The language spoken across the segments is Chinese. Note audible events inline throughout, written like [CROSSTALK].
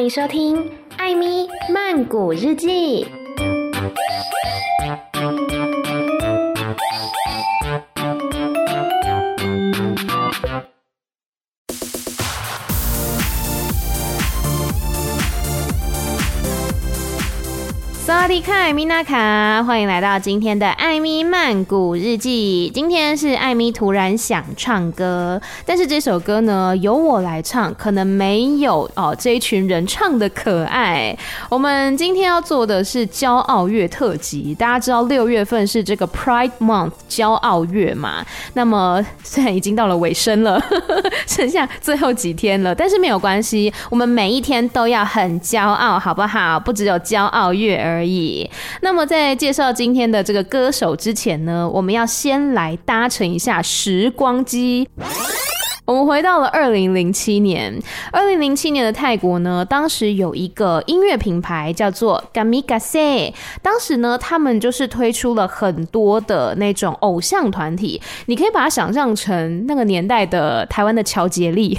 欢迎收听《艾咪曼谷日记》。瓦迪卡，米娜卡，欢迎来到今天的艾米曼谷日记。今天是艾米突然想唱歌，但是这首歌呢，由我来唱，可能没有哦这一群人唱的可爱。我们今天要做的是骄傲月特辑。大家知道六月份是这个 Pride Month 骄傲月嘛？那么虽然已经到了尾声了，剩下最后几天了，但是没有关系，我们每一天都要很骄傲，好不好？不只有骄傲月而已。而已。那么，在介绍今天的这个歌手之前呢，我们要先来搭乘一下时光机。我们回到了二零零七年，二零零七年的泰国呢，当时有一个音乐品牌叫做 Kamikaze，当时呢，他们就是推出了很多的那种偶像团体，你可以把它想象成那个年代的台湾的乔杰立。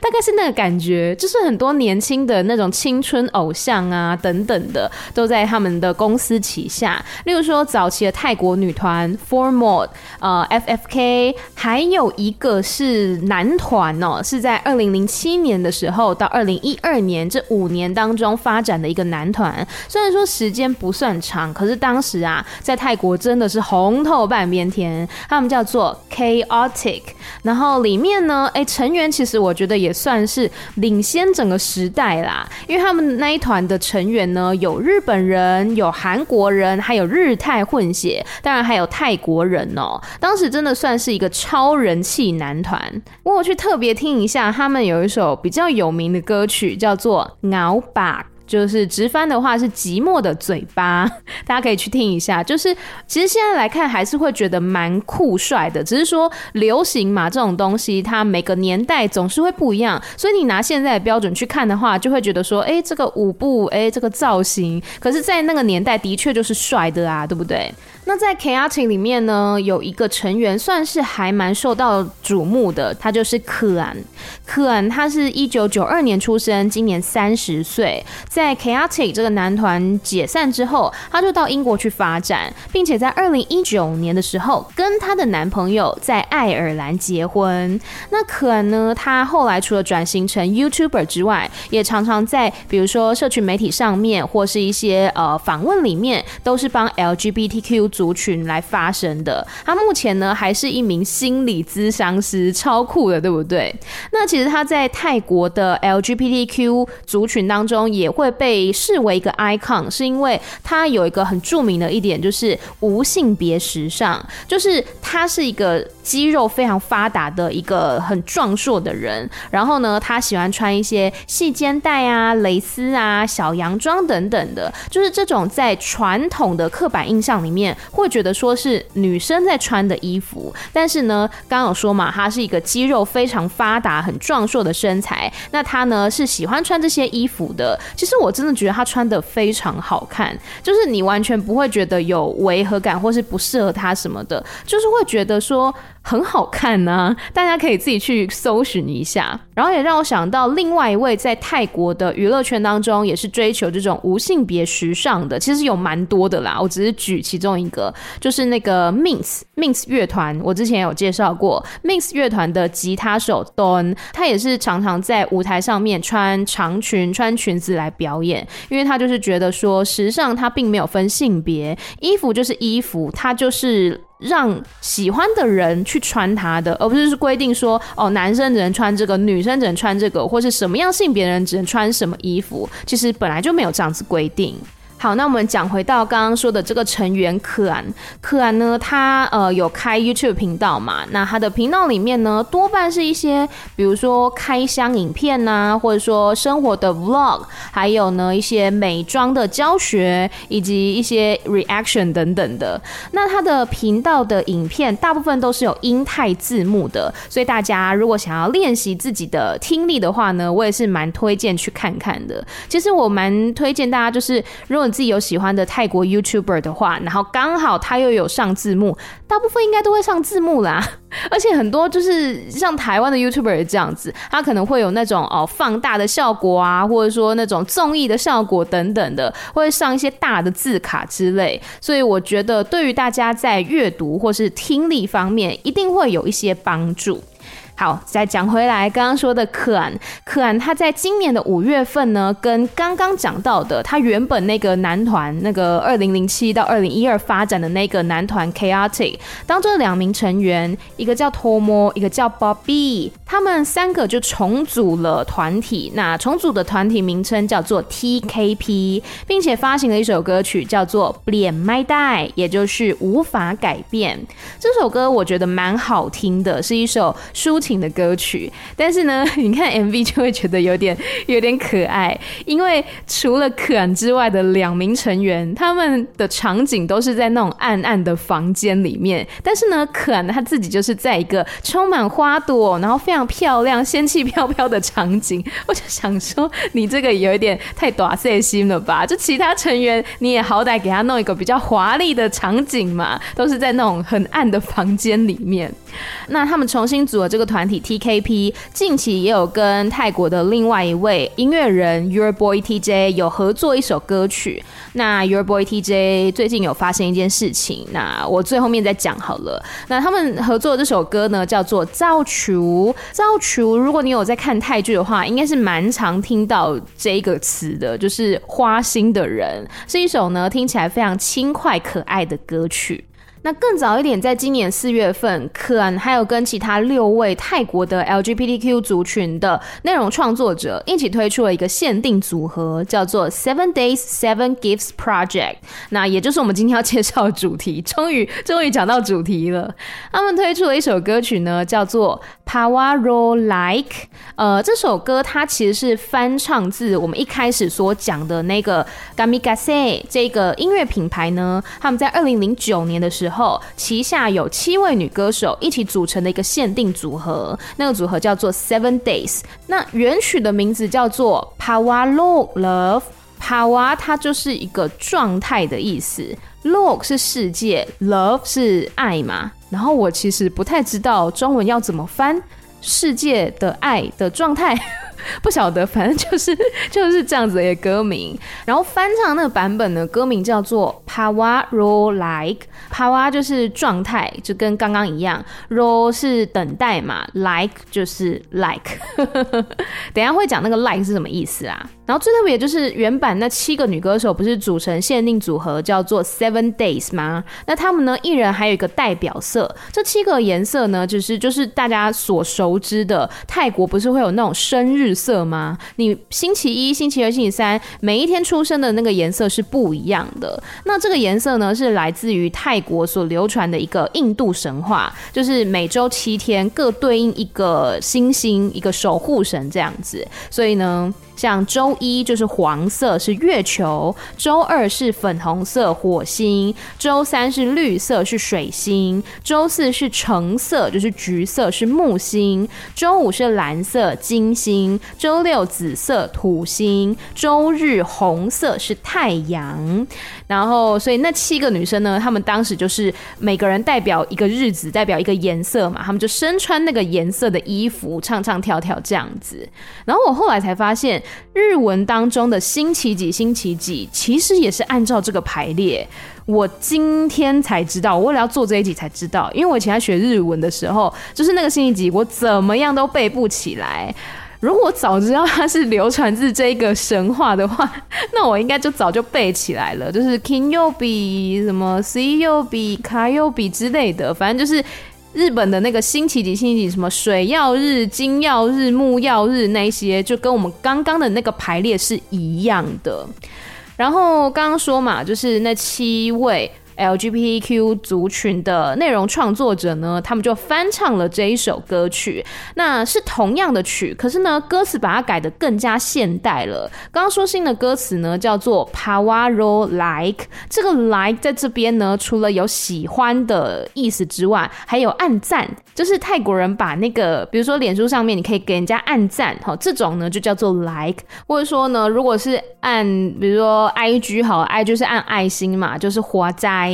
大概是那个感觉，就是很多年轻的那种青春偶像啊，等等的，都在他们的公司旗下。例如说，早期的泰国女团 Four More，呃，FFK，还有一个是男团哦，是在二零零七年的时候到二零一二年这五年当中发展的一个男团。虽然说时间不算长，可是当时啊，在泰国真的是红透半边天。他们叫做 Chaotic，然后里面呢，哎、成员其实我觉得。也算是领先整个时代啦，因为他们那一团的成员呢，有日本人，有韩国人，还有日泰混血，当然还有泰国人哦。当时真的算是一个超人气男团。我去特别听一下，他们有一首比较有名的歌曲，叫做《咬把》。就是直翻的话是寂寞的嘴巴，[LAUGHS] 大家可以去听一下。就是其实现在来看还是会觉得蛮酷帅的，只是说流行嘛，这种东西它每个年代总是会不一样，所以你拿现在的标准去看的话，就会觉得说，哎，这个舞步，哎，这个造型，可是在那个年代的确就是帅的啊，对不对？那在 Chaotic 里面呢，有一个成员算是还蛮受到瞩目的，他就是可安。可安他是一九九二年出生，今年三十岁。在 Chaotic 这个男团解散之后，他就到英国去发展，并且在二零一九年的时候跟他的男朋友在爱尔兰结婚。那可安呢，他后来除了转型成 YouTuber 之外，也常常在比如说社群媒体上面或是一些呃访问里面，都是帮 LGBTQ。族群来发声的，他目前呢还是一名心理咨商师，超酷的，对不对？那其实他在泰国的 LGBTQ 族群当中也会被视为一个 icon，是因为他有一个很著名的一点，就是无性别时尚，就是他是一个肌肉非常发达的一个很壮硕的人，然后呢，他喜欢穿一些细肩带啊、蕾丝啊、小洋装等等的，就是这种在传统的刻板印象里面。会觉得说是女生在穿的衣服，但是呢，刚刚有说嘛，她是一个肌肉非常发达、很壮硕的身材，那她呢是喜欢穿这些衣服的。其实我真的觉得她穿的非常好看，就是你完全不会觉得有违和感或是不适合她什么的，就是会觉得说。很好看呢、啊，大家可以自己去搜寻一下。然后也让我想到另外一位在泰国的娱乐圈当中，也是追求这种无性别时尚的，其实有蛮多的啦。我只是举其中一个，就是那个 Minx Minx 乐团。我之前有介绍过 Minx 乐团的吉他手 Don，他也是常常在舞台上面穿长裙、穿裙子来表演，因为他就是觉得说，时尚它并没有分性别，衣服就是衣服，它就是。让喜欢的人去穿它的，而不是规定说哦，男生只能穿这个，女生只能穿这个，或是什么样性别的人只能穿什么衣服。其实本来就没有这样子规定。好，那我们讲回到刚刚说的这个成员可安，可安呢，他呃有开 YouTube 频道嘛？那他的频道里面呢，多半是一些比如说开箱影片呐、啊，或者说生活的 Vlog，还有呢一些美妆的教学，以及一些 Reaction 等等的。那他的频道的影片大部分都是有英泰字幕的，所以大家如果想要练习自己的听力的话呢，我也是蛮推荐去看看的。其实我蛮推荐大家，就是如果自己有喜欢的泰国 YouTuber 的话，然后刚好他又有上字幕，大部分应该都会上字幕啦。[LAUGHS] 而且很多就是像台湾的 YouTuber 这样子，他可能会有那种哦放大的效果啊，或者说那种综艺的效果等等的，会上一些大的字卡之类。所以我觉得对于大家在阅读或是听力方面，一定会有一些帮助。好，再讲回来，刚刚说的可安，可安他在今年的五月份呢，跟刚刚讲到的他原本那个男团，那个二零零七到二零一二发展的那个男团 Chaotic 当中两名成员，一个叫 Tomo，一个叫 Bobby，他们三个就重组了团体。那重组的团体名称叫做 TKP，并且发行了一首歌曲叫做《脸麦带》，也就是无法改变。这首歌我觉得蛮好听的，是一首抒情。的歌曲，但是呢，[LAUGHS] 你看 MV 就会觉得有点有点可爱，因为除了可安之外的两名成员，他们的场景都是在那种暗暗的房间里面，但是呢，可安他自己就是在一个充满花朵，然后非常漂亮、仙气飘飘的场景。我就想说，你这个有一点太大细 [LAUGHS] 心了吧？就其他成员，你也好歹给他弄一个比较华丽的场景嘛，都是在那种很暗的房间里面。那他们重新组了这个团体 TKP，近期也有跟泰国的另外一位音乐人 Your Boy TJ 有合作一首歌曲。那 Your Boy TJ 最近有发生一件事情，那我最后面再讲好了。那他们合作的这首歌呢，叫做《造厨》。造厨，如果你有在看泰剧的话，应该是蛮常听到这个词的，就是花心的人，是一首呢听起来非常轻快可爱的歌曲。那更早一点，在今年四月份，可安还有跟其他六位泰国的 LGBTQ 族群的内容创作者一起推出了一个限定组合，叫做 Seven Days Seven Gifts Project。那也就是我们今天要介绍的主题，终于 [LAUGHS] 终于讲到主题了。他们推出了一首歌曲呢，叫做 Power Roll Like。呃，这首歌它其实是翻唱自我们一开始所讲的那个 Gamikase 这个音乐品牌呢，他们在二零零九年的时候。后旗下有七位女歌手一起组成的一个限定组合，那个组合叫做 Seven Days。那原曲的名字叫做 Pawa Log Love。Pawa 它就是一个状态的意思，Log 是世界，Love 是爱嘛。然后我其实不太知道中文要怎么翻世界的爱的状态。[LAUGHS] 不晓得，反正就是 [LAUGHS] 就是这样子的歌名。然后翻唱那个版本呢，歌名叫做 Power Roll Like。Power 就是状态，就跟刚刚一样。，Roll 是等待嘛，Like 就是 Like。[LAUGHS] 等下会讲那个 Like 是什么意思啊？然后最特别就是原版那七个女歌手不是组成限定组合叫做 Seven Days 吗？那他们呢，一人还有一个代表色。这七个颜色呢，就是就是大家所熟知的泰国不是会有那种生日色吗？你星期一、星期二、星期三每一天出生的那个颜色是不一样的。那这个颜色呢，是来自于泰国所流传的一个印度神话，就是每周七天各对应一个星星、一个守护神这样子。所以呢。像周一就是黄色是月球，周二是粉红色火星，周三是绿色是水星，周四是橙色就是橘色是木星，周五是蓝色金星，周六紫色土星，周日红色是太阳。然后，所以那七个女生呢，她们当时就是每个人代表一个日子，代表一个颜色嘛，她们就身穿那个颜色的衣服，唱唱跳跳这样子。然后我后来才发现。日文当中的星期几星期几，其实也是按照这个排列。我今天才知道，我为了要做这一集才知道，因为我以前在学日文的时候，就是那个星期几，我怎么样都背不起来。如果早知道它是流传自这个神话的话，[LAUGHS] 那我应该就早就背起来了。就是 Kinyobi 什么 Suiyobi Kayobi 之类的，反正就是。日本的那个星期几星期几，什么水曜日、金曜日、木曜日那些，就跟我们刚刚的那个排列是一样的。然后刚刚说嘛，就是那七位 LGBTQ 族群的内容创作者呢，他们就翻唱了这一首歌曲。那是同样的曲，可是呢，歌词把它改得更加现代了。刚刚说新的歌词呢，叫做 Power Like，。这个 Like 在这边呢，除了有喜欢的意思之外，还有按赞，就是泰国人把那个，比如说脸书上面你可以给人家按赞，好，这种呢就叫做 Like。或者说呢，如果是按，比如说 IG 好，I 就是按爱心嘛，就是华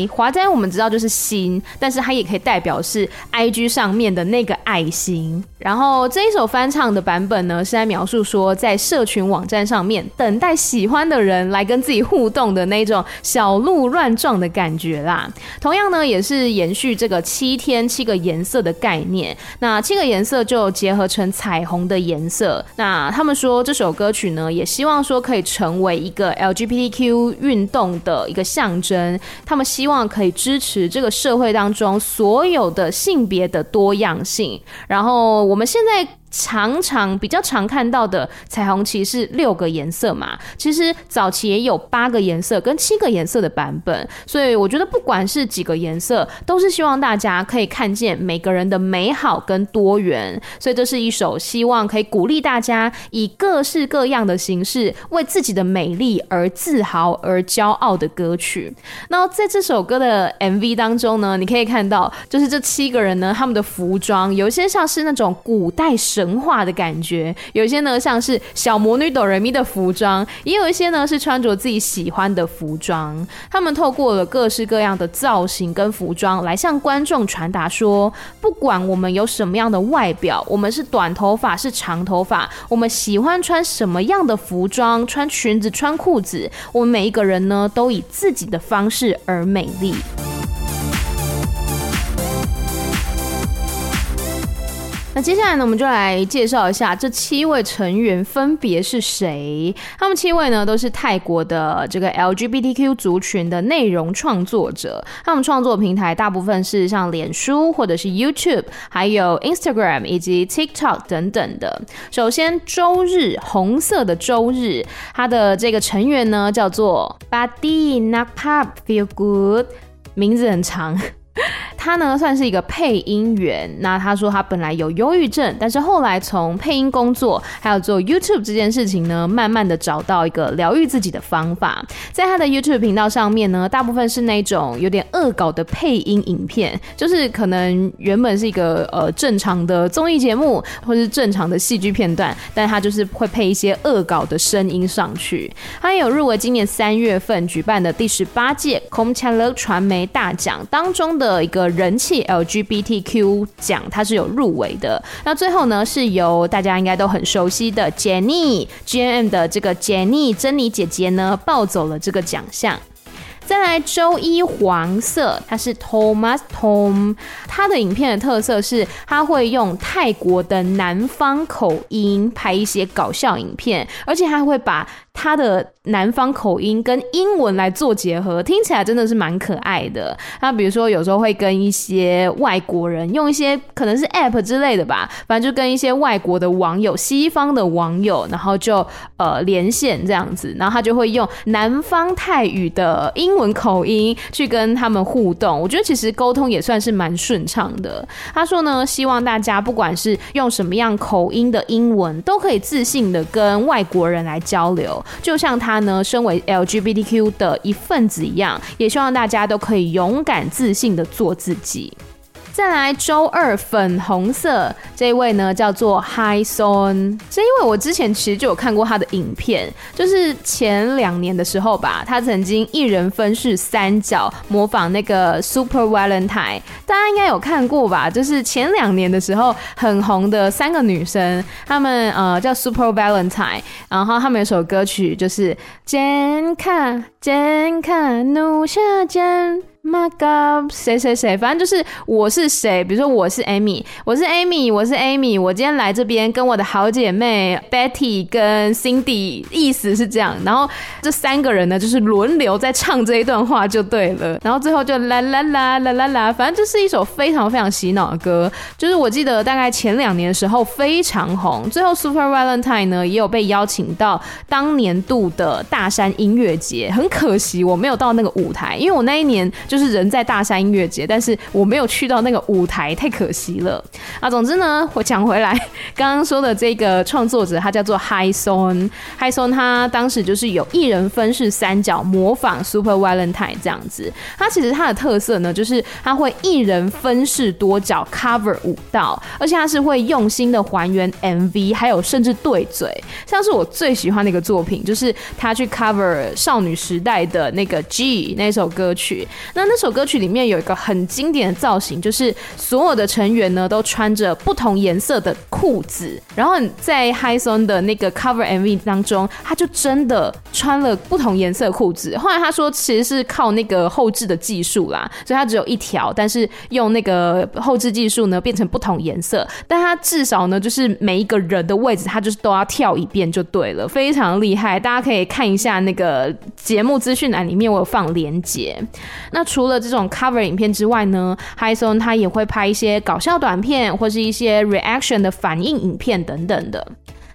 华仔我们知道就是心，但是它也可以代表是 IG 上面的那个爱心。然后这一首翻唱的版本呢，是在描述说，在社群网站上面等待喜欢的人来跟自己互动的那种小鹿乱撞的感觉啦。同样呢，也是延续这个七天七个颜色的概念。那七个颜色就结合成彩虹的颜色。那他们说这首歌曲呢，也希望说可以成为一个 LGBTQ 运动的一个象征。他们希希望可以支持这个社会当中所有的性别的多样性。然后我们现在。常常比较常看到的彩虹旗是六个颜色嘛，其实早期也有八个颜色跟七个颜色的版本，所以我觉得不管是几个颜色，都是希望大家可以看见每个人的美好跟多元，所以这是一首希望可以鼓励大家以各式各样的形式为自己的美丽而自豪而骄傲的歌曲。那在这首歌的 MV 当中呢，你可以看到，就是这七个人呢，他们的服装有一些像是那种古代。神话的感觉，有些呢像是小魔女哆瑞咪的服装，也有一些呢是穿着自己喜欢的服装。他们透过了各式各样的造型跟服装，来向观众传达说，不管我们有什么样的外表，我们是短头发是长头发，我们喜欢穿什么样的服装，穿裙子穿裤子，我们每一个人呢都以自己的方式而美丽。那接下来呢，我们就来介绍一下这七位成员分别是谁。他们七位呢，都是泰国的这个 LGBTQ 族群的内容创作者。他们创作平台大部分是像脸书或者是 YouTube，还有 Instagram 以及 TikTok 等等的。首先，周日红色的周日，他的这个成员呢叫做 Body Nak Pop Feel Good，名字很长。他呢算是一个配音员，那他说他本来有忧郁症，但是后来从配音工作还有做 YouTube 这件事情呢，慢慢的找到一个疗愈自己的方法。在他的 YouTube 频道上面呢，大部分是那种有点恶搞的配音影片，就是可能原本是一个呃正常的综艺节目或是正常的戏剧片段，但他就是会配一些恶搞的声音上去。他也有入围今年三月份举办的第十八届 Komchaluk 传媒大奖当中的一个。人气 LGBTQ 奖，它是有入围的。那最后呢，是由大家应该都很熟悉的 Jennie GMM 的这个 Jennie 珍妮姐姐呢，抱走了这个奖项。再来周一黄色，它是 Thomas Tom，他的影片的特色是他会用泰国的南方口音拍一些搞笑影片，而且他会把他的南方口音跟英文来做结合，听起来真的是蛮可爱的。他比如说有时候会跟一些外国人用一些可能是 App 之类的吧，反正就跟一些外国的网友、西方的网友，然后就呃连线这样子，然后他就会用南方泰语的英文口音去跟他们互动。我觉得其实沟通也算是蛮顺畅的。他说呢，希望大家不管是用什么样口音的英文，都可以自信的跟外国人来交流，就像他。呢，身为 LGBTQ 的一份子一样，也希望大家都可以勇敢自信的做自己。再来周二粉红色这一位呢，叫做 Hi Son。这因为我之前其实就有看过他的影片，就是前两年的时候吧，他曾经一人分饰三角，模仿那个 Super Valentine，大家应该有看过吧？就是前两年的时候很红的三个女生，她们呃叫 Super Valentine，然后她们有首歌曲就是健康健康怒下肩。My God，谁谁谁，反正就是我是谁。比如说我是 Amy，我是 Amy，我是 Amy。我今天来这边跟我的好姐妹 Betty 跟 Cindy，意思是这样。然后这三个人呢，就是轮流在唱这一段话就对了。然后最后就啦啦啦啦啦啦，反正就是一首非常非常洗脑的歌。就是我记得大概前两年的时候非常红。最后 Super Valentine 呢也有被邀请到当年度的大山音乐节，很可惜我没有到那个舞台，因为我那一年就。就是人在大山音乐节，但是我没有去到那个舞台，太可惜了啊。总之呢，我讲回来，刚刚说的这个创作者，他叫做 Hyson，Hyson 他当时就是有一人分饰三角，模仿 Super Valentine 这样子。他其实他的特色呢，就是他会一人分饰多角 cover 舞蹈，而且他是会用心的还原 MV，还有甚至对嘴。像是我最喜欢的一个作品，就是他去 cover 少女时代的那个 G 那首歌曲。那那首歌曲里面有一个很经典的造型，就是所有的成员呢都穿着不同颜色的裤子。然后在 Hyson 的那个 cover MV 当中，他就真的穿了不同颜色裤子。后来他说，其实是靠那个后置的技术啦，所以他只有一条，但是用那个后置技术呢变成不同颜色。但他至少呢，就是每一个人的位置，他就是都要跳一遍就对了，非常厉害。大家可以看一下那个节目资讯栏里面，我有放连接。那除了这种 cover 影片之外呢，Hyson 他也会拍一些搞笑短片，或是一些 reaction 的反应影片等等的。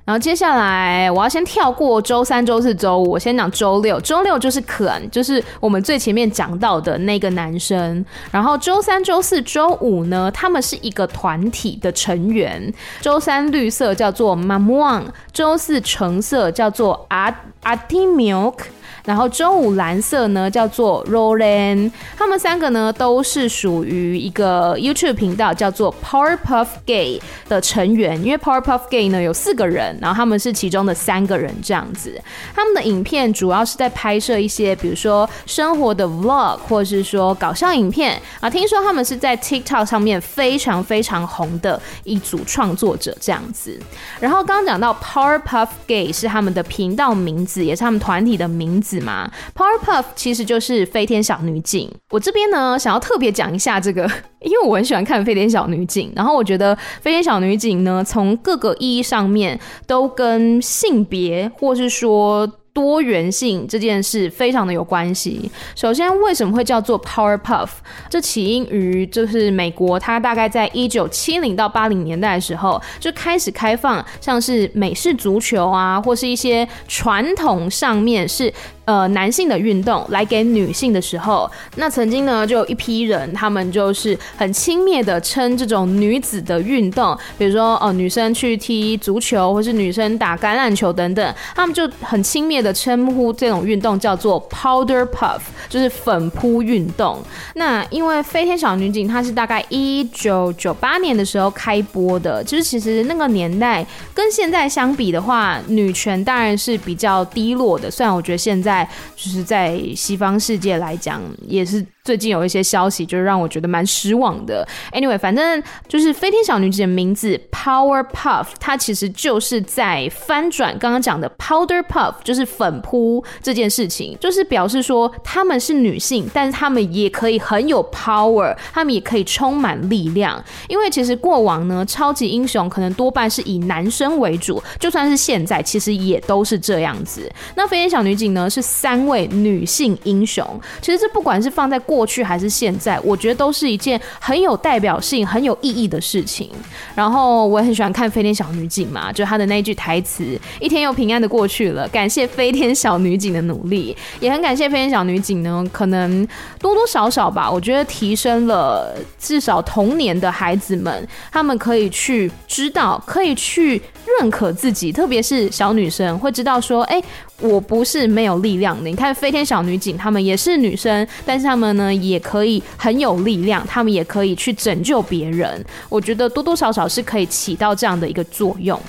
然后接下来我要先跳过周三、周四、周五，我先讲周六。周六就是可恩，就是我们最前面讲到的那个男生。然后周三、周四、周五呢，他们是一个团体的成员。周三绿色叫做 Mamuang，周四橙色叫做 Art Atimilk。然后周五蓝色呢叫做 Roland，他们三个呢都是属于一个 YouTube 频道叫做 Powerpuff Gay 的成员，因为 Powerpuff Gay 呢有四个人，然后他们是其中的三个人这样子。他们的影片主要是在拍摄一些，比如说生活的 Vlog，或是说搞笑影片啊。听说他们是在 TikTok 上面非常非常红的一组创作者这样子。然后刚刚讲到 Powerpuff Gay 是他们的频道名字，也是他们团体的名字。嘛，Powerpuff 其实就是飞天小女警。我这边呢，想要特别讲一下这个，[LAUGHS] 因为我很喜欢看飞天小女警。然后我觉得飞天小女警呢，从各个意义上面都跟性别，或是说。多元性这件事非常的有关系。首先，为什么会叫做 Powerpuff？这起因于就是美国，它大概在一九七零到八零年代的时候就开始开放，像是美式足球啊，或是一些传统上面是。呃，男性的运动来给女性的时候，那曾经呢，就有一批人，他们就是很轻蔑的称这种女子的运动，比如说哦、呃，女生去踢足球，或是女生打橄榄球等等，他们就很轻蔑的称呼这种运动叫做 powder puff，就是粉扑运动。那因为飞天小女警它是大概一九九八年的时候开播的，就是其实那个年代跟现在相比的话，女权当然是比较低落的。虽然我觉得现在。就是在西方世界来讲，也是。最近有一些消息，就是让我觉得蛮失望的。Anyway，反正就是飞天小女警的名字 Powerpuff，它其实就是在翻转刚刚讲的 Powder Puff，就是粉扑这件事情，就是表示说她们是女性，但是她们也可以很有 power，她们也可以充满力量。因为其实过往呢，超级英雄可能多半是以男生为主，就算是现在，其实也都是这样子。那飞天小女警呢，是三位女性英雄，其实这不管是放在过去还是现在，我觉得都是一件很有代表性、很有意义的事情。然后我也很喜欢看飞天小女警嘛，就她的那一句台词：“一天又平安的过去了。”感谢飞天小女警的努力，也很感谢飞天小女警呢。可能多多少少吧，我觉得提升了至少童年的孩子们，他们可以去知道，可以去认可自己，特别是小女生会知道说：“哎。”我不是没有力量的。你看飞天小女警，她们也是女生，但是她们呢也可以很有力量，她们也可以去拯救别人。我觉得多多少少是可以起到这样的一个作用。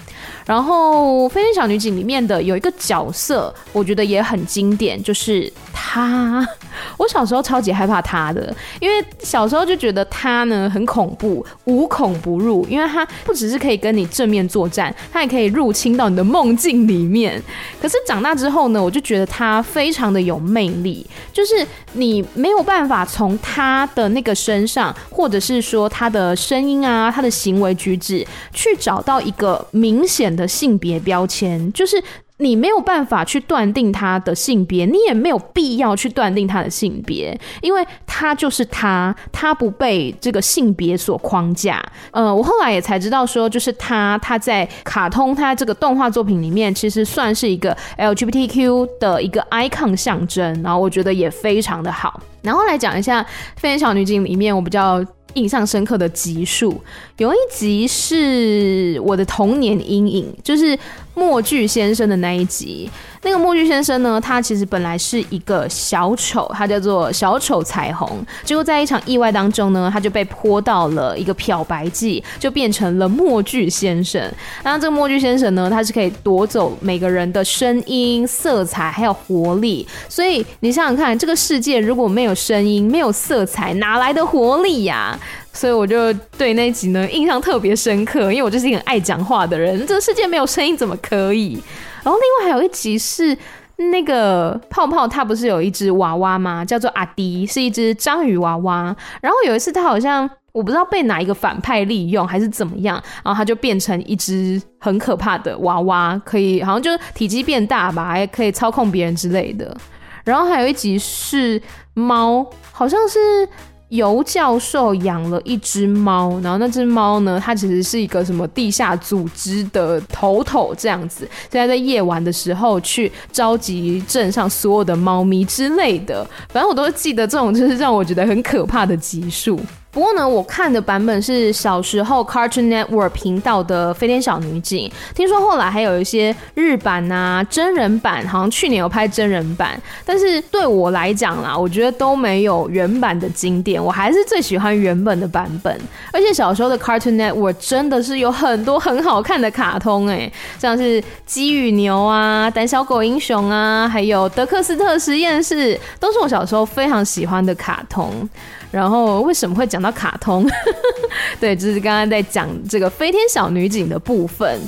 然后飞天小女警里面的有一个角色，我觉得也很经典，就是他。[LAUGHS] 我小时候超级害怕他的，因为小时候就觉得他呢很恐怖，无孔不入。因为他不只是可以跟你正面作战，他也可以入侵到你的梦境里面。可是长大之后呢，我就觉得他非常的有魅力，就是你没有办法从他的那个身上，或者是说他的声音啊、他的行为举止，去找到一个明显的性别标签，就是。你没有办法去断定他的性别，你也没有必要去断定他的性别，因为他就是他，他不被这个性别所框架。呃，我后来也才知道说，就是他他在卡通他这个动画作品里面，其实算是一个 LGBTQ 的一个 icon 象征，然后我觉得也非常的好。然后来讲一下《飞天小女警》里面我比较印象深刻的集数，有一集是我的童年阴影，就是墨剧先生的那一集。那个墨剧先生呢，他其实本来是一个小丑，他叫做小丑彩虹。结果在一场意外当中呢，他就被泼到了一个漂白剂，就变成了墨剧先生。那这个墨剧先生呢，他是可以夺走每个人的声音、色彩还有活力。所以你想想看，这个世界如果没有声音、没有色彩，哪来的活力呀？所以我就对那集呢印象特别深刻，因为我就是一个很爱讲话的人。这个世界没有声音怎么可以？然后另外还有一集是那个泡泡，他不是有一只娃娃吗？叫做阿迪，是一只章鱼娃娃。然后有一次他好像我不知道被哪一个反派利用还是怎么样，然后他就变成一只很可怕的娃娃，可以好像就是体积变大吧，还可以操控别人之类的。然后还有一集是猫，好像是。尤教授养了一只猫，然后那只猫呢，它其实是一个什么地下组织的头头这样子，现在在夜晚的时候去召集镇上所有的猫咪之类的，反正我都是记得这种就是让我觉得很可怕的集数。不过呢，我看的版本是小时候 Cartoon Network 频道的《飞天小女警》，听说后来还有一些日版啊、真人版，好像去年有拍真人版。但是对我来讲啦，我觉得都没有原版的经典，我还是最喜欢原本的版本。而且小时候的 Cartoon Network 真的是有很多很好看的卡通哎、像是鸡与牛啊、胆小狗英雄啊，还有德克斯特实验室，都是我小时候非常喜欢的卡通。然后为什么会讲到卡通？[LAUGHS] 对，就是刚刚在讲这个飞天小女警的部分。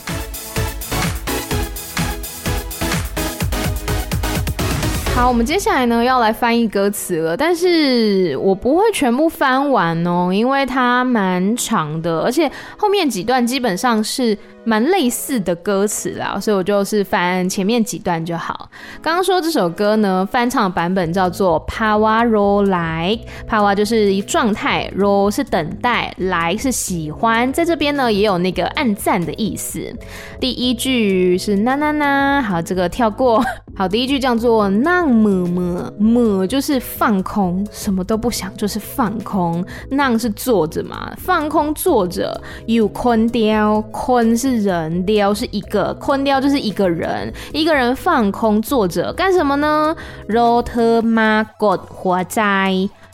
好，我们接下来呢要来翻译歌词了，但是我不会全部翻完哦，因为它蛮长的，而且后面几段基本上是蛮类似的歌词啦，所以我就是翻前面几段就好。刚刚说这首歌呢，翻唱版本叫做 Pawa Ro Like，Pawa 就是一状态，Ro 是等待，Like 是喜欢，在这边呢也有那个按赞的意思。第一句是那那那，好，这个跳过。好，第一句叫做那么么么，就是放空，什么都不想，就是放空。那是坐着嘛，放空坐着。有坤雕，坤是人，雕是一个，坤雕就是一个人，一个人放空坐着干什么呢？罗特玛葛活在，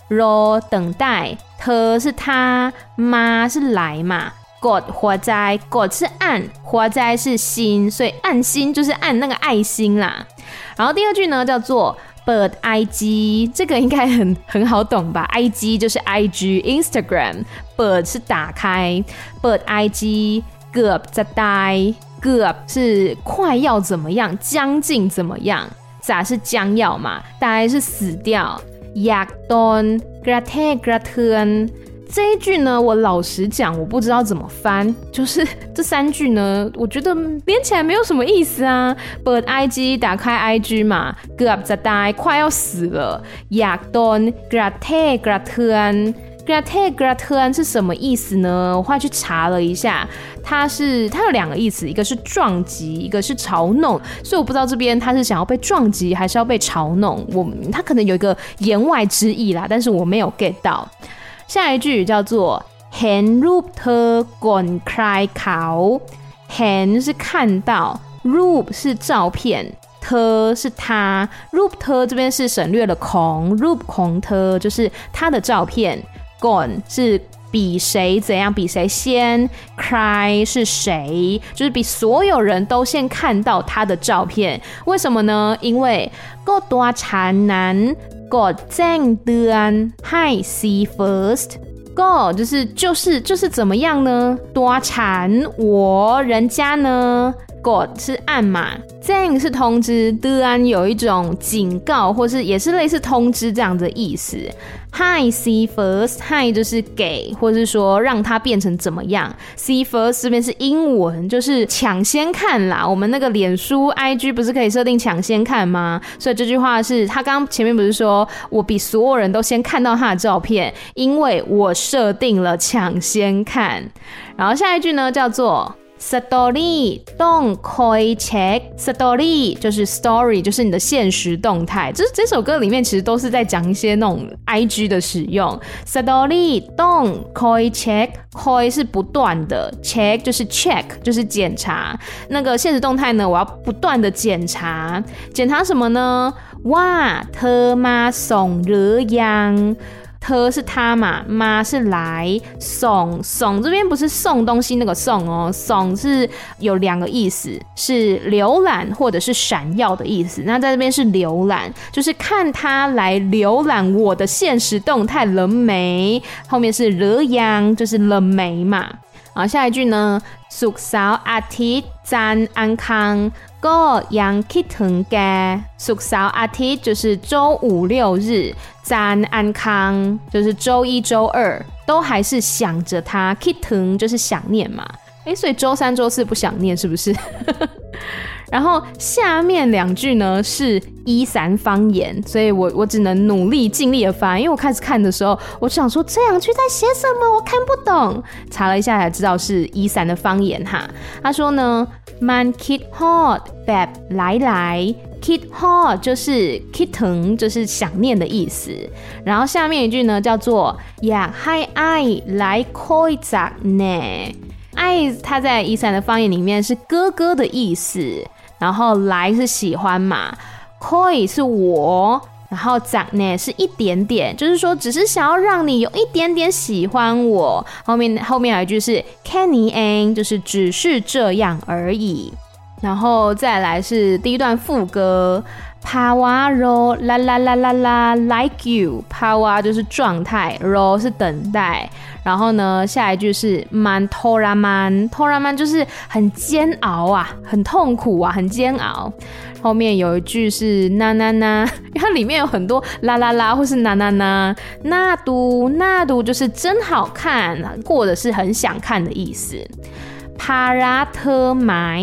罗等待，特是他，妈是来嘛。God 活在，God 是按，活在是心，所以按心就是按那个爱心啦。然后第二句呢叫做 Bird IG，这个应该很很好懂吧？IG 就是 IG Instagram，Bird 是打开，Bird IG Gub 在呆，Gub 是快要怎么样，将近怎么样，咋是将要嘛？呆是死掉，Yak Don Grate Graten。这一句呢，我老实讲，我不知道怎么翻。就是这三句呢，我觉得连起来没有什么意思啊。But IG 打开 IG 嘛，Gab 在呆，快要死了。Yak don grate gratuan grate gratuan 是什么意思呢？我后来去查了一下，它是它有两个意思，一个是撞击，一个是嘲弄。所以我不知道这边他是想要被撞击，还是要被嘲弄。我他可能有一个言外之意啦，但是我没有 get 到。下一句叫做 “hen rup te gon cry cow”，hen 是看到，rup 是照片，te 是他，rup te 这边是省略了孔，rup 孔 the 就是他的照片 Gone 是比谁怎样，比谁先，cry 是谁，就是比所有人都先看到他的照片，为什么呢？因为 god 多产男。God 正端 Hi see first，God 就是就是就是怎么样呢？多产我人家呢？God 是按嘛，正是通知，，Duan 有一种警告或是也是类似通知这样的意思。Hi see first，Hi 就是给，或是说让它变成怎么样。See first 这边是英文，就是抢先看啦。我们那个脸书 IG 不是可以设定抢先看吗？所以这句话是他刚前面不是说我比所有人都先看到他的照片，因为我设定了抢先看。然后下一句呢叫做。Story 动开 check，Story 就是 story，就是你的现实动态。就是这首歌里面其实都是在讲一些那种 IG 的使用。Story 动开 check，开是不断的，check 就是 check，就是检查。那个现实动态呢，我要不断的检查，检查什么呢？哇，他妈送热样。特是他嘛，妈是来送送，这边不是送东西那个送哦，送是有两个意思，是浏览或者是闪耀的意思。那在这边是浏览，就是看他来浏览我的现实动态了没？后面是了样，就是了没嘛。好，下一句呢？ศุกร์เสาร์อาทิตย์จันทร์อังคาร 哥，杨启腾该，俗说阿天就是周五六日咱安康，就是周一周二都还是想着他。启腾就是想念嘛，哎，所以周三周四不想念是不是？[LAUGHS] 然后下面两句呢是一三方言，所以我我只能努力尽力的翻，因为我开始看的时候，我想说这两句在写什么，我看不懂。查了一下才知道是一三的方言哈，他说呢。，man kid hot bab 来来 kid hot 就是 kitten 就是想念的意思。然后下面一句呢叫做呀嗨爱来 koi 扎呢，爱它在伊斯兰的方言里面是哥哥的意思。然后来是喜欢嘛，koi 是我，然后长呢是一点点，就是说只是想要让你有一点点喜欢我。后面后面有一句是 kenny an，就是只是这样而已。然后再来是第一段副歌，Powero 啦啦啦啦啦 like you，Power 就是状态，ro 是等待。然后呢，下一句是 man toraman，toraman 就是很煎熬啊，很痛苦啊，很煎熬。后面有一句是那那那，[LAUGHS] 因为它里面有很多啦啦啦或是那那那，那都那都就是真好看，或者是很想看的意思。帕拉特买。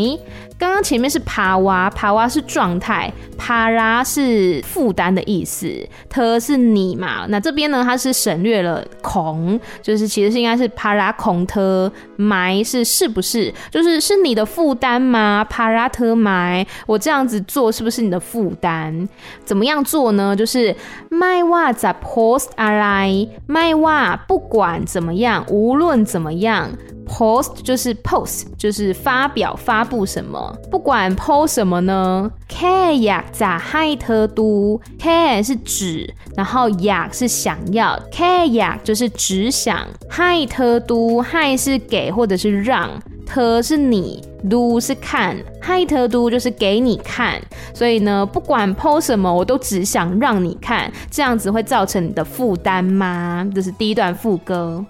刚刚前面是帕瓦，帕瓦是状态，帕拉是负担的意思，特是你嘛？那这边呢，它是省略了孔，就是其实是应该是帕拉孔特埋是是不是？就是是你的负担吗？帕拉特埋，我这样子做是不是你的负担？怎么样做呢？就是卖袜子 post 阿来卖袜，不管怎么样，无论怎么样。Post 就是 post，就是发表、发布什么。不管 post 什么呢？Care 呀，咋嗨特都？Care 是指，然后呀是想要。Care 呀就是只想。嗨特都，嗨是给或者是让，特是你，都是看。嗨特都就是给你看。所以呢，不管 post 什么，我都只想让你看。这样子会造成你的负担吗？这是第一段副歌。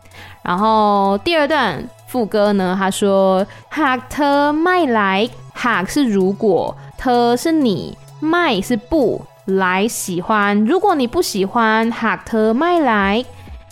然后第二段。副歌呢？他说：“Hak 特麦来，Hak 是如果，特是你，，my 是不来喜欢。如果你不喜欢，Hak 特麦来，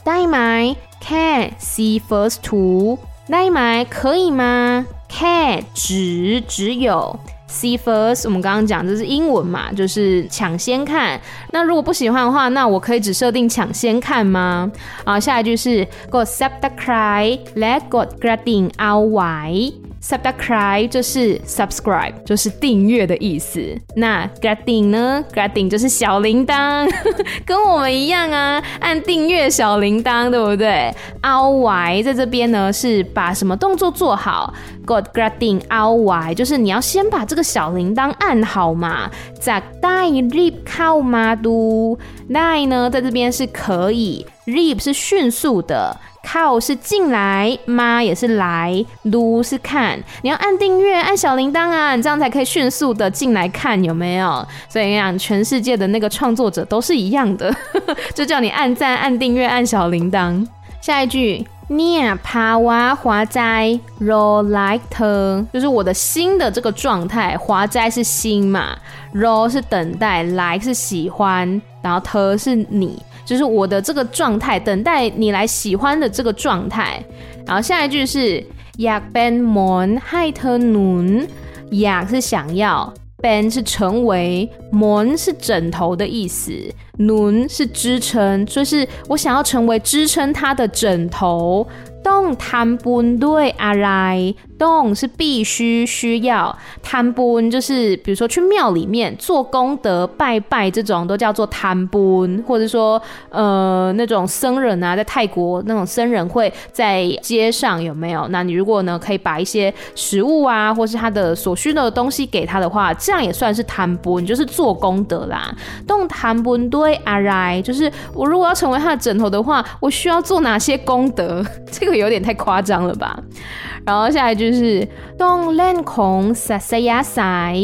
带买 Can see first two 带买可以吗？Can 只只有。” See first，我们刚刚讲这是英文嘛，就是抢先看。那如果不喜欢的话，那我可以只设定抢先看吗？啊，下一句是 Go s e p the cry, let God grading our way。Subscribe 就是 subscribe，就是订阅的意思。那 grading 呢？grading 就是小铃铛，[LAUGHS] 跟我们一样啊，按订阅小铃铛，对不对？Our y，在这边呢，是把什么动作做好？God grading our y，就是你要先把这个小铃铛按好嘛。在带 rip 靠吗？都带呢，在这边是可以，rip 是迅速的。靠是进来，妈也是来，撸是看，你要按订阅，按小铃铛啊，你这样才可以迅速的进来看，有没有？所以讲全世界的那个创作者都是一样的，[LAUGHS] 就叫你按赞、按订阅、按小铃铛。下一句，念帕瓦华斋 roll like 特，就是我的心的这个状态，华斋是心嘛，roll 是等待，like 是喜欢，然后特是你。就是我的这个状态，等待你来喜欢的这个状态。然后下一句是 yak ben mon hai the nun，yak 是想要，ben 是成为，mon 是枕头的意思轮是支撑，所以是我想要成为支撑他的枕头。动贪本对阿来，动是必须需要，贪本就是比如说去庙里面做功德拜拜这种都叫做贪本，或者说呃那种僧人啊，在泰国那种僧人会在街上有没有？那你如果呢可以把一些食物啊，或是他的所需的东西给他的话，这样也算是贪本，就是做功德啦。动贪本对阿来，就是我如果要成为他的枕头的话，我需要做哪些功德？[LAUGHS] 这个。有点太夸张了吧？然后下一句是“东莲孔萨萨亚塞”，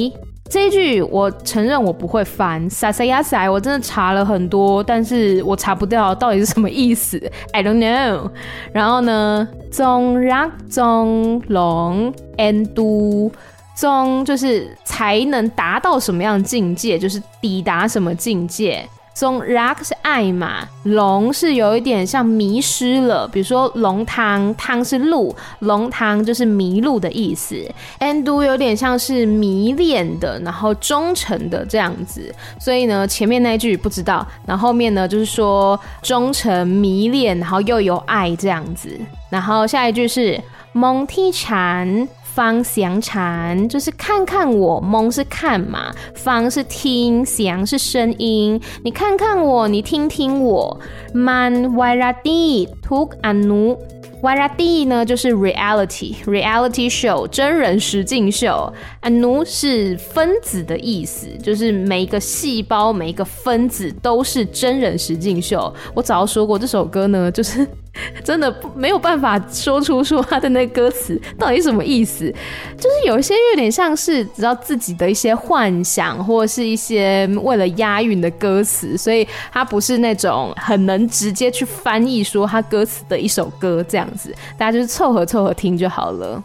这一句我承认我不会翻“萨萨亚塞”，我真的查了很多，但是我查不掉到底是什么意思，I don't know。然后呢，“中让中龙 and 都中”就是才能达到什么样境界，就是抵达什么境界。中 rock 是爱嘛，龙是有一点像迷失了，比如说龙汤，汤是路，龙汤就是迷路的意思。andu 有点像是迷恋的，然后忠诚的这样子。所以呢，前面那一句不知道，然后后面呢就是说忠诚、迷恋，然后又有爱这样子。然后下一句是蒙提禅。方祥禅就是看看我，蒙是看嘛，方是听，祥是声音。你看看我，你听听我。Man Vairadi Tuk Anu，Vairadi 呢就是 reality reality show 真人实境秀。Anu 是分子的意思，就是每一个细胞、每一个分子都是真人实境秀。我早说过这首歌呢，就是。[LAUGHS] 真的没有办法说出说他的那歌词到底什么意思，就是有一些有点像是知道自己的一些幻想，或者是一些为了押韵的歌词，所以他不是那种很能直接去翻译说他歌词的一首歌这样子，大家就是凑合凑合听就好了。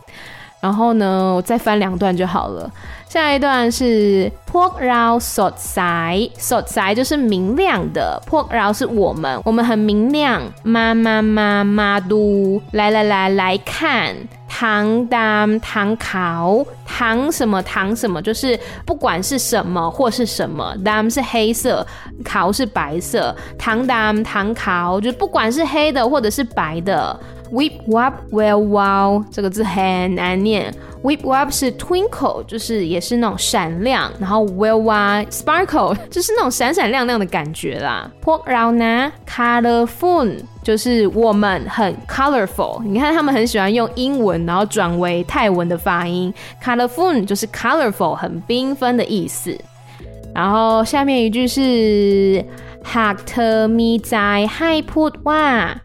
然后呢，我再翻两段就好了。下一段是 Pok Rao Sot Sai，Sot Sai 就是明亮的，Pok Rao 是我们，我们很明亮。妈妈妈妈都来来来来看，糖当糖烤糖什么糖什么，就是不管是什么或是什么，dam 是黑色，烤是白色，糖当糖烤就不管是黑的或者是白的。Wip wap well wow 这个字很难念。Wip wap 是 twinkle，就是也是那种闪亮，然后 well wow sparkle 就是那种闪闪亮亮的感觉啦。Pok rao na colorful 就是我们很 colorful。你看他们很喜欢用英文，然后转为泰文的发音。Colorful 就是 colorful，很缤纷的意思。然后下面一句是 Hak the mi zai hai put wa。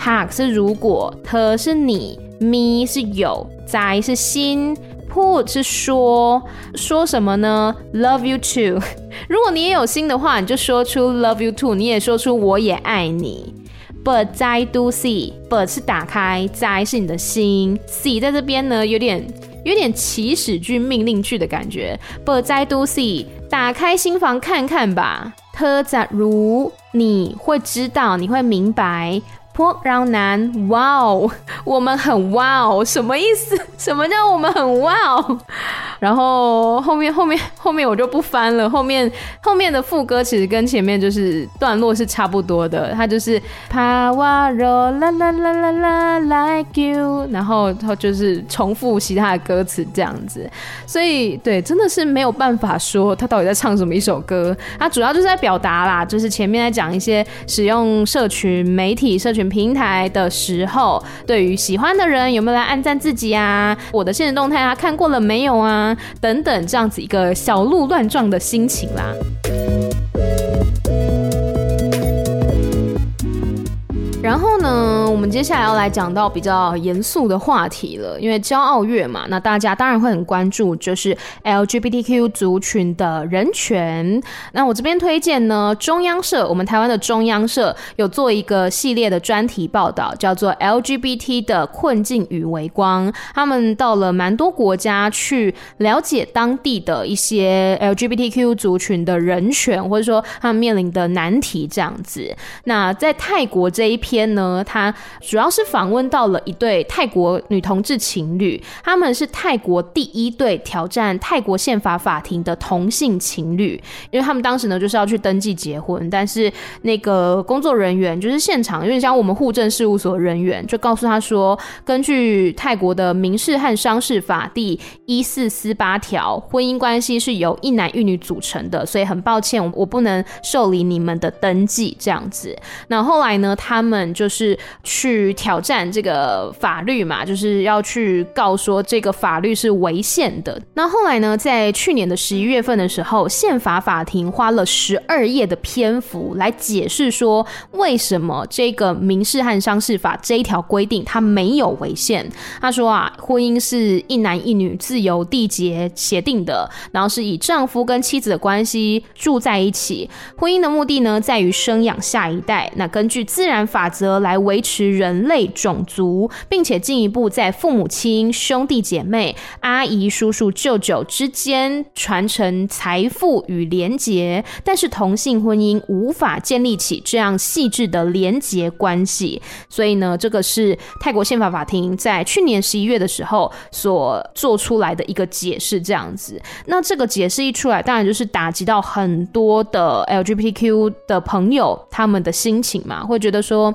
Hak 是如果，特是你，me 是有，在是心，put 是说，说什么呢？Love you too。[LAUGHS] 如果你也有心的话，你就说出 Love you too，你也说出我也爱你。But 在 do see，but 是打开，在是你的心，see 在这边呢，有点有点祈使句、命令句的感觉。But 在 do see，打开心房看看吧。特假如你会知道，你会明白。Pok rao nan，哇哦，我们很哇哦，什么意思？[LAUGHS] 什么叫我们很哇哦？然后后面后面后面我就不翻了，后面后面的副歌其实跟前面就是段落是差不多的，它就是 Pawaro la la la la la like you，然后它就是重复其他的歌词这样子，所以对，真的是没有办法说他到底在唱什么一首歌，他主要就是在表达啦，就是前面在讲一些使用社群媒体社群。平台的时候，对于喜欢的人有没有来暗赞自己啊？我的现实动态啊，看过了没有啊？等等，这样子一个小鹿乱撞的心情啦。然后呢，我们接下来要来讲到比较严肃的话题了，因为骄傲月嘛，那大家当然会很关注，就是 LGBTQ 族群的人权。那我这边推荐呢，中央社，我们台湾的中央社有做一个系列的专题报道，叫做 LGBT 的困境与微光。他们到了蛮多国家去了解当地的一些 LGBTQ 族群的人权，或者说他们面临的难题这样子。那在泰国这一片。天呢，他主要是访问到了一对泰国女同志情侣，他们是泰国第一对挑战泰国宪法法庭的同性情侣，因为他们当时呢就是要去登记结婚，但是那个工作人员就是现场，因为像我们户政事务所人员，就告诉他说，根据泰国的民事和商事法第一四四八条，婚姻关系是由一男一女组成的，所以很抱歉，我不能受理你们的登记这样子。那后来呢，他们就是去挑战这个法律嘛，就是要去告说这个法律是违宪的。那后来呢，在去年的十一月份的时候，宪法法庭花了十二页的篇幅来解释说，为什么这个民事和商事法这一条规定它没有违宪。他说啊，婚姻是一男一女自由缔结协定的，然后是以丈夫跟妻子的关系住在一起。婚姻的目的呢，在于生养下一代。那根据自然法则来维持人类种族，并且进一步在父母亲、兄弟姐妹、阿姨、叔叔、舅舅之间传承财富与连结。但是同性婚姻无法建立起这样细致的连结关系，所以呢，这个是泰国宪法法庭在去年十一月的时候所做出来的一个解释。这样子，那这个解释一出来，当然就是打击到很多的 LGBTQ 的朋友他们的心情嘛，会觉得说。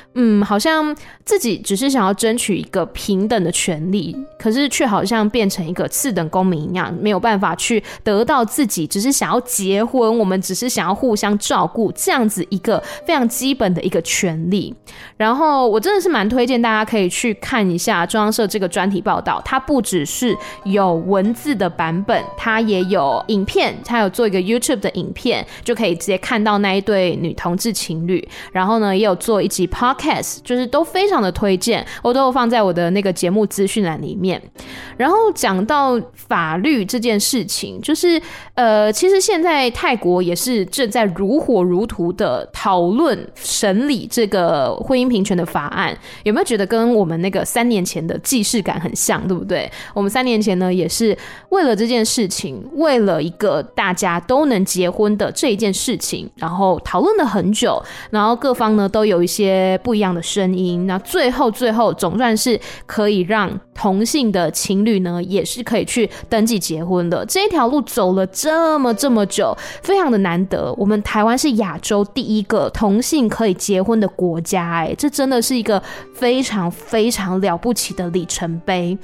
嗯，好像自己只是想要争取一个平等的权利，可是却好像变成一个次等公民一样，没有办法去得到自己只是想要结婚，我们只是想要互相照顾这样子一个非常基本的一个权利。然后我真的是蛮推荐大家可以去看一下中央社这个专题报道，它不只是有文字的版本，它也有影片，它有做一个 YouTube 的影片，就可以直接看到那一对女同志情侣。然后呢，也有做一集 Podcast。Cast 就是都非常的推荐，我都放在我的那个节目资讯栏里面。然后讲到法律这件事情，就是呃，其实现在泰国也是正在如火如荼的讨论审理这个婚姻平权的法案。有没有觉得跟我们那个三年前的既视感很像，对不对？我们三年前呢，也是为了这件事情，为了一个大家都能结婚的这一件事情，然后讨论了很久，然后各方呢都有一些不。不一样的声音，那最后最后总算是可以让同性的情侣呢，也是可以去登记结婚的。这一条路走了这么这么久，非常的难得。我们台湾是亚洲第一个同性可以结婚的国家，哎，这真的是一个非常非常了不起的里程碑。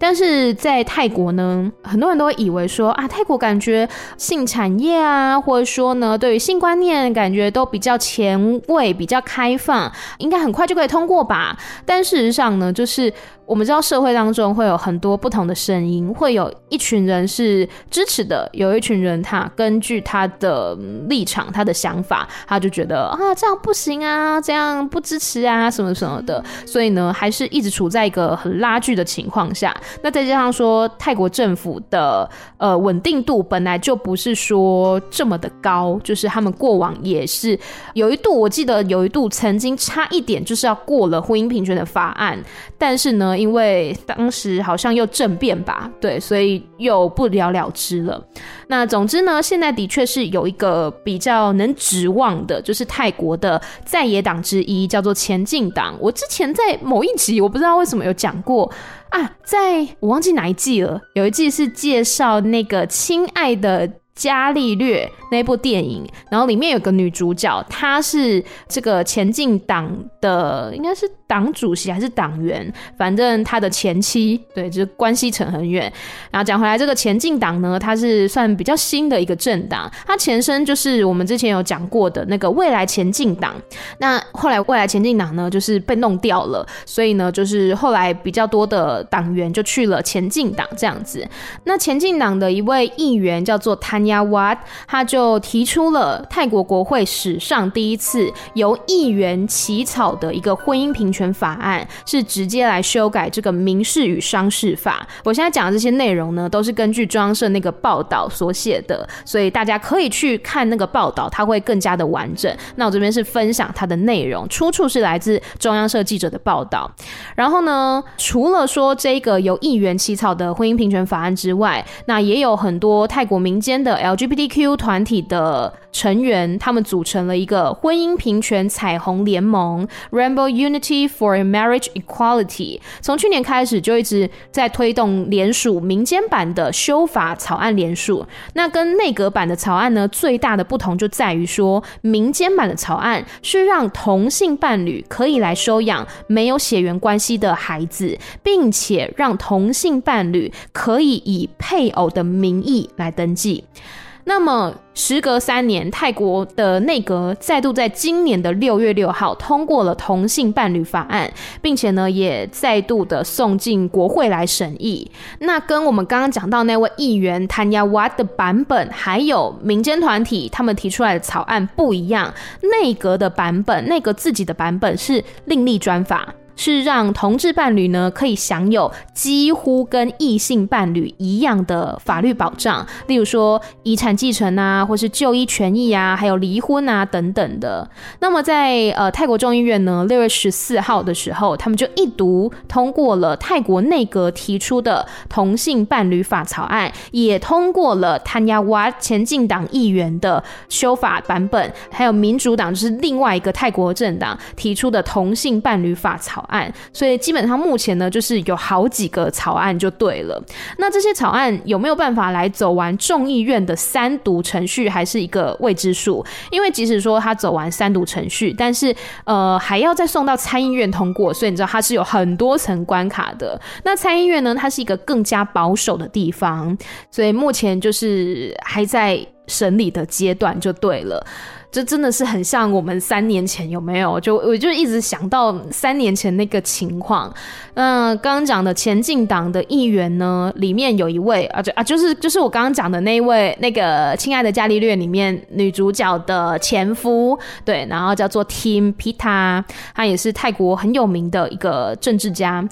但是在泰国呢，很多人都会以为说啊，泰国感觉性产业啊，或者说呢，对于性观念感觉都比较前卫、比较开放，应该很快就可以通过吧。但事实上呢，就是。我们知道社会当中会有很多不同的声音，会有一群人是支持的，有一群人他根据他的立场、他的想法，他就觉得啊这样不行啊，这样不支持啊，什么什么的。所以呢，还是一直处在一个很拉锯的情况下。那再加上说，泰国政府的呃稳定度本来就不是说这么的高，就是他们过往也是有一度，我记得有一度曾经差一点就是要过了婚姻平权的法案，但是呢。因为当时好像又政变吧，对，所以又不了了之了。那总之呢，现在的确是有一个比较能指望的，就是泰国的在野党之一，叫做前进党。我之前在某一集，我不知道为什么有讲过啊，在我忘记哪一季了，有一季是介绍那个《亲爱的伽利略》那部电影，然后里面有个女主角，她是这个前进党的，应该是。党主席还是党员，反正他的前妻，对，就是关系扯很远。然后讲回来，这个前进党呢，它是算比较新的一个政党，它前身就是我们之前有讲过的那个未来前进党。那后来未来前进党呢，就是被弄掉了，所以呢，就是后来比较多的党员就去了前进党这样子。那前进党的一位议员叫做他就提出了泰国国会史上第一次由议员起草的一个婚姻平权法案，是直接来修改这个民事与商事法。我现在讲的这些内容呢，都是根据中央社那个报道所写的，所以大家可以去看那个报道，它会更加的完整。那我这边是分享它的内容，出处是来自中央社记者的报道。然后呢，除了说这个由议员起草的婚姻平权法案之外，那也有很多泰国民间的 LGBTQ 团体的成员，他们组成了一个婚姻平权彩虹联盟 （Rainbow Unity for Marriage Equality）。从去年开始就一直在推动联署民间版的修法草案联署。那跟内阁版的草案呢，最大的不同就在于说，民间版的草案是让同性伴侣可以来收养没有血缘关系的孩子，并且让同性伴侣可以以配偶的名义来登记。那么，时隔三年，泰国的内阁再度在今年的六月六号通过了同性伴侣法案，并且呢，也再度的送进国会来审议。那跟我们刚刚讲到那位议员谭亚瓦的版本，还有民间团体他们提出来的草案不一样，内阁的版本，内阁自己的版本是另立专法。是让同志伴侣呢，可以享有几乎跟异性伴侣一样的法律保障，例如说遗产继承啊，或是就医权益啊，还有离婚啊等等的。那么在呃泰国众议院呢，六月十四号的时候，他们就一读通过了泰国内阁提出的同性伴侣法草案，也通过了谭亚瓦前进党议员的修法版本，还有民主党就是另外一个泰国政党提出的同性伴侣法草案。所以基本上目前呢，就是有好几个草案就对了。那这些草案有没有办法来走完众议院的三读程序，还是一个未知数。因为即使说他走完三读程序，但是呃还要再送到参议院通过，所以你知道它是有很多层关卡的。那参议院呢，它是一个更加保守的地方，所以目前就是还在审理的阶段就对了。这真的是很像我们三年前有没有？就我就一直想到三年前那个情况。那刚刚讲的前进党的议员呢，里面有一位啊，就啊就是就是我刚刚讲的那一位那个《亲爱的伽利略》里面女主角的前夫，对，然后叫做 Tim Pita，他也是泰国很有名的一个政治家。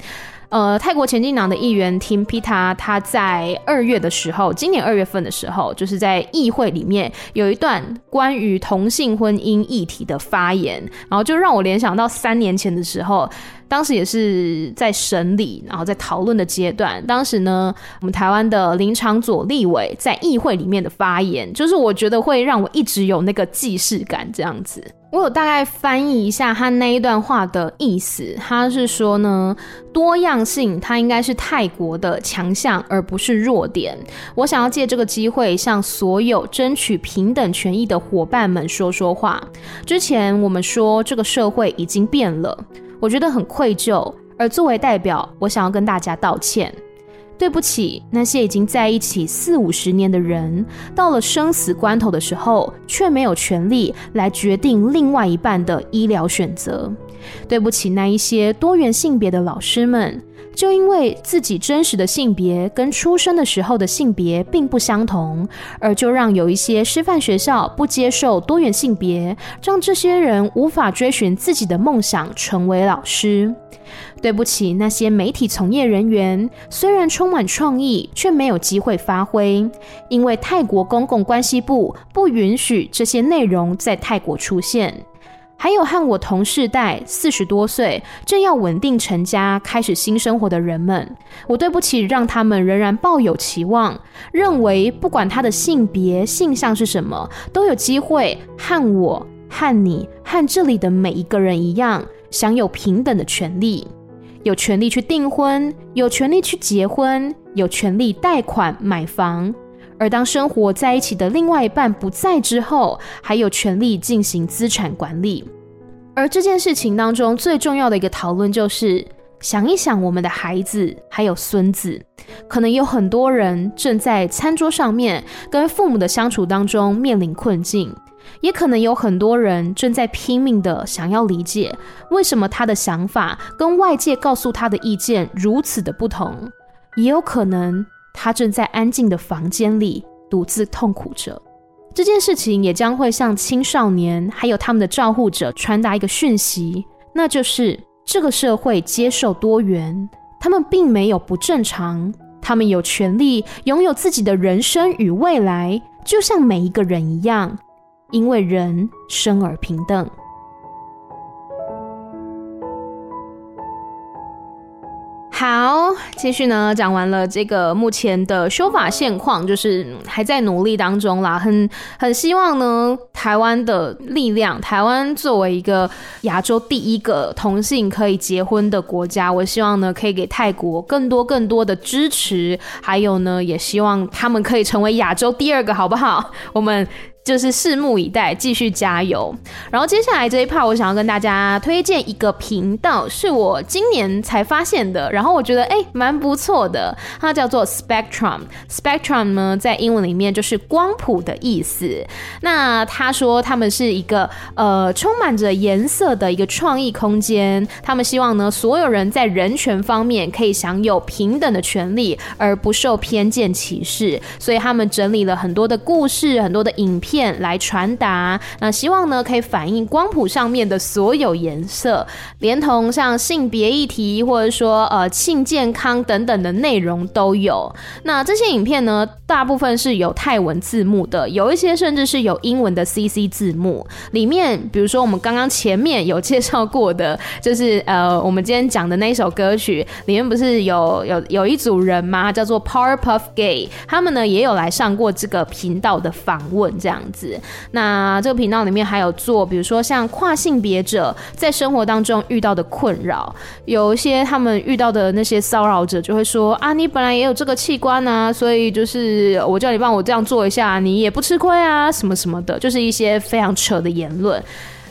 呃，泰国前进党的议员 Tim Pita，他在二月的时候，今年二月份的时候，就是在议会里面有一段关于同性婚姻议题的发言，然后就让我联想到三年前的时候。当时也是在审理，然后在讨论的阶段。当时呢，我们台湾的林昶佐立委在议会里面的发言，就是我觉得会让我一直有那个既视感。这样子，我有大概翻译一下他那一段话的意思。他是说呢，多样性它应该是泰国的强项，而不是弱点。我想要借这个机会向所有争取平等权益的伙伴们说说话。之前我们说这个社会已经变了。我觉得很愧疚，而作为代表，我想要跟大家道歉。对不起，那些已经在一起四五十年的人，到了生死关头的时候，却没有权利来决定另外一半的医疗选择。对不起，那一些多元性别的老师们。就因为自己真实的性别跟出生的时候的性别并不相同，而就让有一些师范学校不接受多元性别，让这些人无法追寻自己的梦想，成为老师。对不起，那些媒体从业人员，虽然充满创意，却没有机会发挥，因为泰国公共关系部不允许这些内容在泰国出现。还有和我同世代，四十多岁，正要稳定成家，开始新生活的人们，我对不起，让他们仍然抱有期望，认为不管他的性别、性向是什么，都有机会和我、和你、和这里的每一个人一样，享有平等的权利，有权利去订婚，有权利去结婚，有权利贷款买房。而当生活在一起的另外一半不在之后，还有权利进行资产管理。而这件事情当中最重要的一个讨论就是，想一想我们的孩子还有孙子，可能有很多人正在餐桌上面跟父母的相处当中面临困境，也可能有很多人正在拼命的想要理解，为什么他的想法跟外界告诉他的意见如此的不同，也有可能。他正在安静的房间里独自痛苦着。这件事情也将会向青少年还有他们的照护者传达一个讯息，那就是这个社会接受多元，他们并没有不正常，他们有权利拥有自己的人生与未来，就像每一个人一样，因为人生而平等。好，继续呢，讲完了这个目前的修法现况，就是还在努力当中啦。很很希望呢，台湾的力量，台湾作为一个亚洲第一个同性可以结婚的国家，我希望呢，可以给泰国更多更多的支持，还有呢，也希望他们可以成为亚洲第二个，好不好？我们。就是拭目以待，继续加油。然后接下来这一 part，我想要跟大家推荐一个频道，是我今年才发现的，然后我觉得哎，蛮不错的。它叫做 Spectrum。Spectrum 呢，在英文里面就是光谱的意思。那他说他们是一个呃充满着颜色的一个创意空间，他们希望呢，所有人在人权方面可以享有平等的权利，而不受偏见歧视。所以他们整理了很多的故事，很多的影片。来传达，那希望呢可以反映光谱上面的所有颜色，连同像性别议题或者说呃性健康等等的内容都有。那这些影片呢，大部分是有泰文字幕的，有一些甚至是有英文的 CC 字幕。里面比如说我们刚刚前面有介绍过的，就是呃我们今天讲的那一首歌曲里面不是有有有一组人吗？叫做 Powerpuff Gay，他们呢也有来上过这个频道的访问，这样。子，那这个频道里面还有做，比如说像跨性别者在生活当中遇到的困扰，有一些他们遇到的那些骚扰者就会说啊，你本来也有这个器官啊，所以就是我叫你帮我这样做一下，你也不吃亏啊，什么什么的，就是一些非常扯的言论。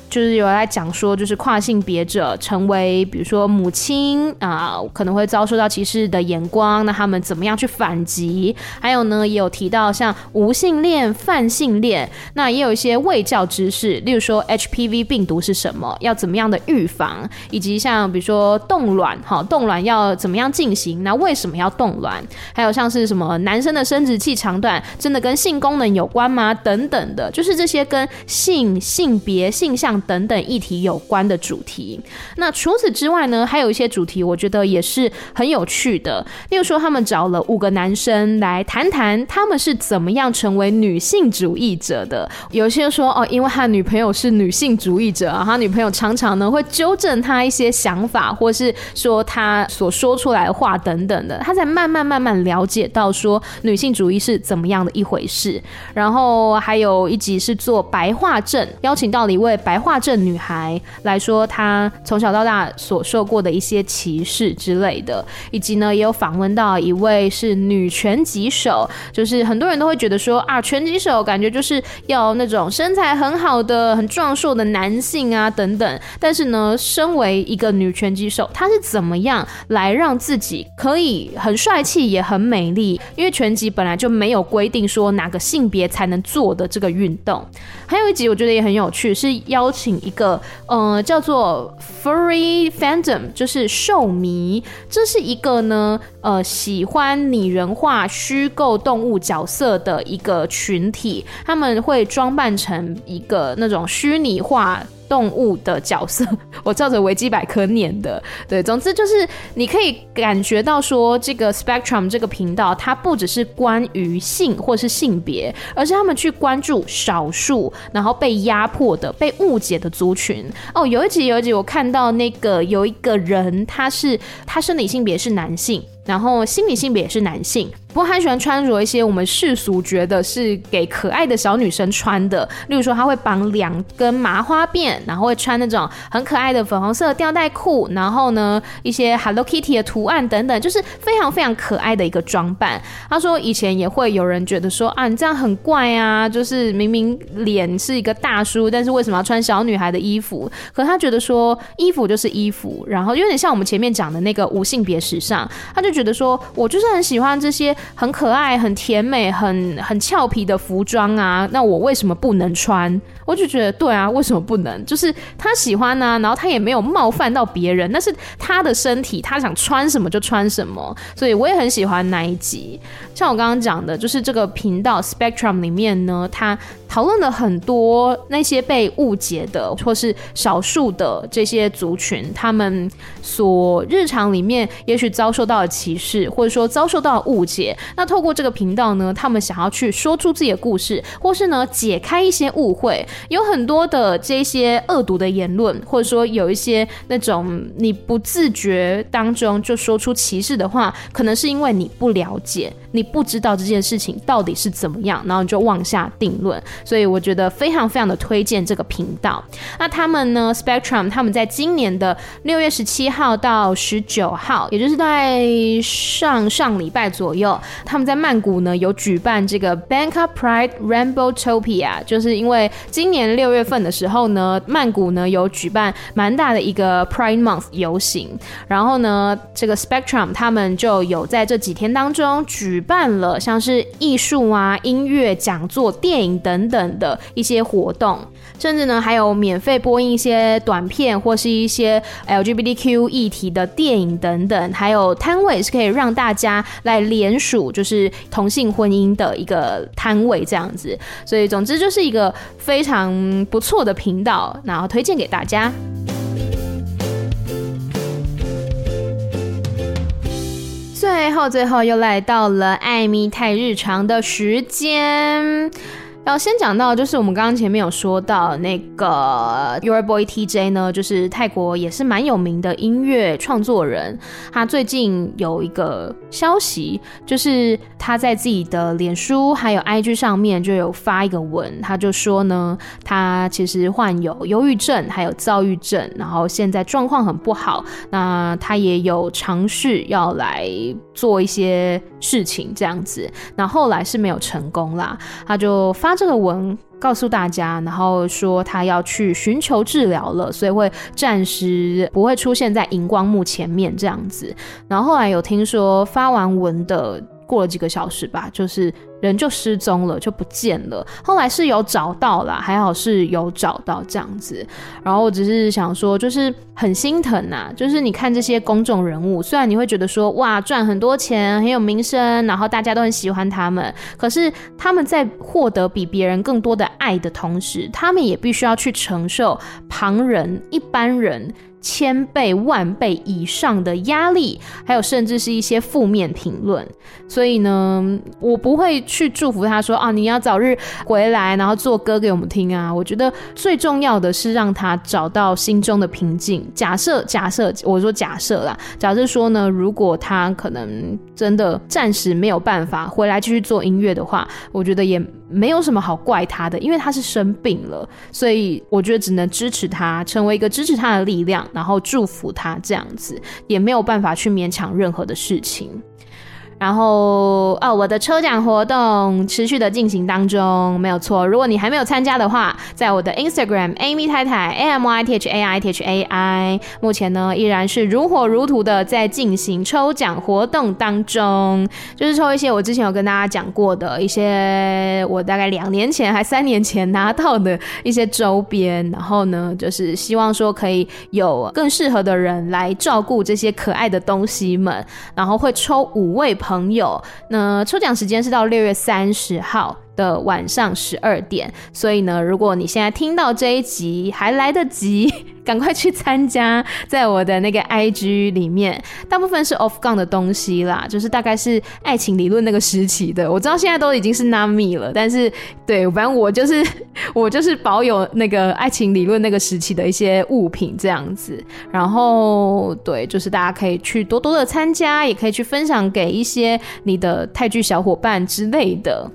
就是有来讲说，就是跨性别者成为，比如说母亲啊，可能会遭受到歧视的眼光，那他们怎么样去反击？还有呢，也有提到像无性恋、泛性恋，那也有一些未教知识，例如说 HPV 病毒是什么，要怎么样的预防，以及像比如说冻卵，哈，冻卵要怎么样进行？那为什么要冻卵？还有像是什么男生的生殖器长短真的跟性功能有关吗？等等的，就是这些跟性、性别、性向。等等议题有关的主题。那除此之外呢，还有一些主题，我觉得也是很有趣的。例如说，他们找了五个男生来谈谈他们是怎么样成为女性主义者的。有些说哦，因为他女朋友是女性主义者啊，他女朋友常常呢会纠正他一些想法，或是说他所说出来的话等等的，他才慢慢慢慢了解到说女性主义是怎么样的一回事。然后还有一集是做白化症，邀请到了一位白画症女孩来说，她从小到大所受过的一些歧视之类的，以及呢，也有访问到一位是女拳击手，就是很多人都会觉得说啊，拳击手感觉就是要那种身材很好的、很壮硕的男性啊等等。但是呢，身为一个女拳击手，她是怎么样来让自己可以很帅气也很美丽？因为拳击本来就没有规定说哪个性别才能做的这个运动。还有一集我觉得也很有趣，是邀请。一个呃叫做 Furry Fandom，就是兽迷，这是一个呢呃喜欢拟人化虚构动物角色的一个群体，他们会装扮成一个那种虚拟化。动物的角色，[LAUGHS] 我照着维基百科念的。对，总之就是你可以感觉到说，这个 Spectrum 这个频道，它不只是关于性或是性别，而是他们去关注少数，然后被压迫的、被误解的族群。哦，有一集有一集，我看到那个有一个人，他是他生理性别是男性。然后心理性别也是男性，不过他喜欢穿着一些我们世俗觉得是给可爱的小女生穿的，例如说他会绑两根麻花辫，然后会穿那种很可爱的粉红色吊带裤，然后呢一些 Hello Kitty 的图案等等，就是非常非常可爱的一个装扮。他说以前也会有人觉得说啊，你这样很怪啊，就是明明脸是一个大叔，但是为什么要穿小女孩的衣服？可他觉得说衣服就是衣服，然后有点像我们前面讲的那个无性别时尚，他就。觉得说，我就是很喜欢这些很可爱、很甜美、很很俏皮的服装啊，那我为什么不能穿？我就觉得对啊，为什么不能？就是他喜欢呢、然后他也没有冒犯到别人，那是他的身体，他想穿什么就穿什么，所以我也很喜欢那一集。像我刚刚讲的，就是这个频道 Spectrum 里面呢，他讨论了很多那些被误解的或是少数的这些族群，他们所日常里面也许遭受到的歧视，或者说遭受到误解。那透过这个频道呢，他们想要去说出自己的故事，或是呢解开一些误会。有很多的这些恶毒的言论，或者说有一些那种你不自觉当中就说出歧视的话，可能是因为你不了解。你不知道这件事情到底是怎么样，然后你就妄下定论，所以我觉得非常非常的推荐这个频道。那他们呢，Spectrum，他们在今年的六月十七号到十九号，也就是在上上礼拜左右，他们在曼谷呢有举办这个 Bangkok Pride Rambotopia，就是因为今年六月份的时候呢，曼谷呢有举办蛮大的一个 Pride Month 游行，然后呢，这个 Spectrum 他们就有在这几天当中。举办了像是艺术啊、音乐讲座、电影等等的一些活动，甚至呢还有免费播映一些短片或是一些 LGBTQ 议题的电影等等，还有摊位是可以让大家来联署，就是同性婚姻的一个摊位这样子。所以总之就是一个非常不错的频道，然后推荐给大家。最后，最后又来到了艾米泰日常的时间。要先讲到，就是我们刚刚前面有说到那个 Your Boy TJ 呢，就是泰国也是蛮有名的音乐创作人。他最近有一个消息，就是他在自己的脸书还有 IG 上面就有发一个文，他就说呢，他其实患有忧郁症还有躁郁症，然后现在状况很不好。那他也有尝试要来做一些事情这样子，那后来是没有成功啦，他就发。这个文告诉大家，然后说他要去寻求治疗了，所以会暂时不会出现在荧光幕前面这样子。然后后来有听说发完文的过了几个小时吧，就是。人就失踪了，就不见了。后来是有找到啦，还好是有找到这样子。然后我只是想说，就是很心疼呐。就是你看这些公众人物，虽然你会觉得说哇，赚很多钱，很有名声，然后大家都很喜欢他们，可是他们在获得比别人更多的爱的同时，他们也必须要去承受旁人、一般人。千倍万倍以上的压力，还有甚至是一些负面评论，所以呢，我不会去祝福他说啊，你要早日回来，然后做歌给我们听啊。我觉得最重要的是让他找到心中的平静。假设假设，我说假设啦，假设说呢，如果他可能真的暂时没有办法回来继续做音乐的话，我觉得也。没有什么好怪他的，因为他是生病了，所以我觉得只能支持他，成为一个支持他的力量，然后祝福他这样子，也没有办法去勉强任何的事情。然后哦，我的抽奖活动持续的进行当中，没有错。如果你还没有参加的话，在我的 Instagram Amy 太太 A M Y T H A I T H A I，目前呢依然是如火如荼的在进行抽奖活动当中，就是抽一些我之前有跟大家讲过的一些，我大概两年前还三年前拿到的一些周边，然后呢就是希望说可以有更适合的人来照顾这些可爱的东西们，然后会抽五位朋。朋友，那抽奖时间是到六月三十号。的晚上十二点，所以呢，如果你现在听到这一集还来得及，[LAUGHS] 赶快去参加，在我的那个 IG 里面，大部分是 off gun 的东西啦，就是大概是爱情理论那个时期的。我知道现在都已经是 not me 了，但是对，反正我就是 [LAUGHS] 我就是保有那个爱情理论那个时期的一些物品这样子。然后对，就是大家可以去多多的参加，也可以去分享给一些你的泰剧小伙伴之类的。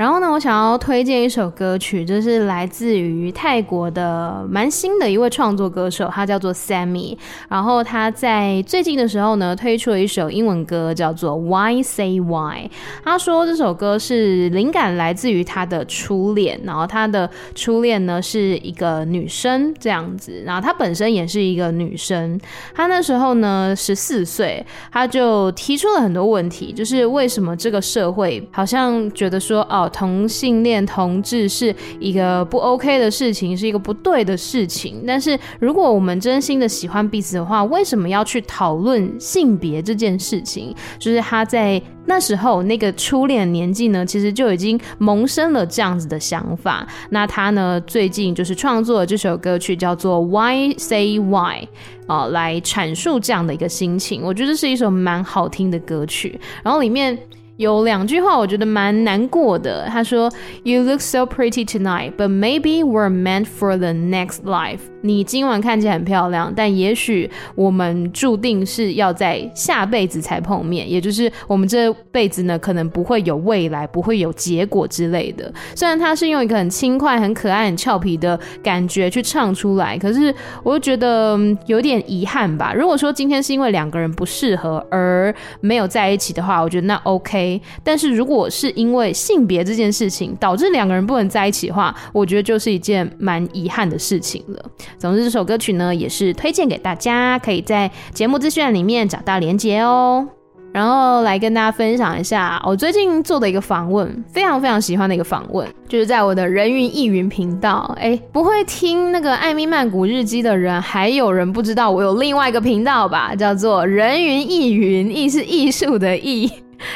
然后呢，我想要推荐一首歌曲，就是来自于泰国的蛮新的一位创作歌手，他叫做 Sammy。然后他在最近的时候呢，推出了一首英文歌，叫做 Why Say Why。他说这首歌是灵感来自于他的初恋，然后他的初恋呢是一个女生这样子，然后他本身也是一个女生。他那时候呢十四岁，他就提出了很多问题，就是为什么这个社会好像觉得说哦。同性恋同志是一个不 OK 的事情，是一个不对的事情。但是如果我们真心的喜欢彼此的话，为什么要去讨论性别这件事情？就是他在那时候那个初恋年纪呢，其实就已经萌生了这样子的想法。那他呢，最近就是创作了这首歌曲，叫做《Why Say Why》啊，来阐述这样的一个心情。我觉得是一首蛮好听的歌曲。然后里面。有两句话我觉得蛮难过的。他说：“You look so pretty tonight, but maybe we're meant for the next life.” 你今晚看起来很漂亮，但也许我们注定是要在下辈子才碰面，也就是我们这辈子呢，可能不会有未来，不会有结果之类的。虽然他是用一个很轻快、很可爱、很俏皮的感觉去唱出来，可是我就觉得有点遗憾吧。如果说今天是因为两个人不适合而没有在一起的话，我觉得那 OK。但是如果是因为性别这件事情导致两个人不能在一起的话，我觉得就是一件蛮遗憾的事情了。总之，这首歌曲呢也是推荐给大家，可以在节目资讯里面找到连结哦。然后来跟大家分享一下我最近做的一个访问，非常非常喜欢的一个访问，就是在我的人云亦云频道。哎，不会听那个艾咪曼谷日记的人，还有人不知道我有另外一个频道吧？叫做人云亦云，亦是艺术的艺。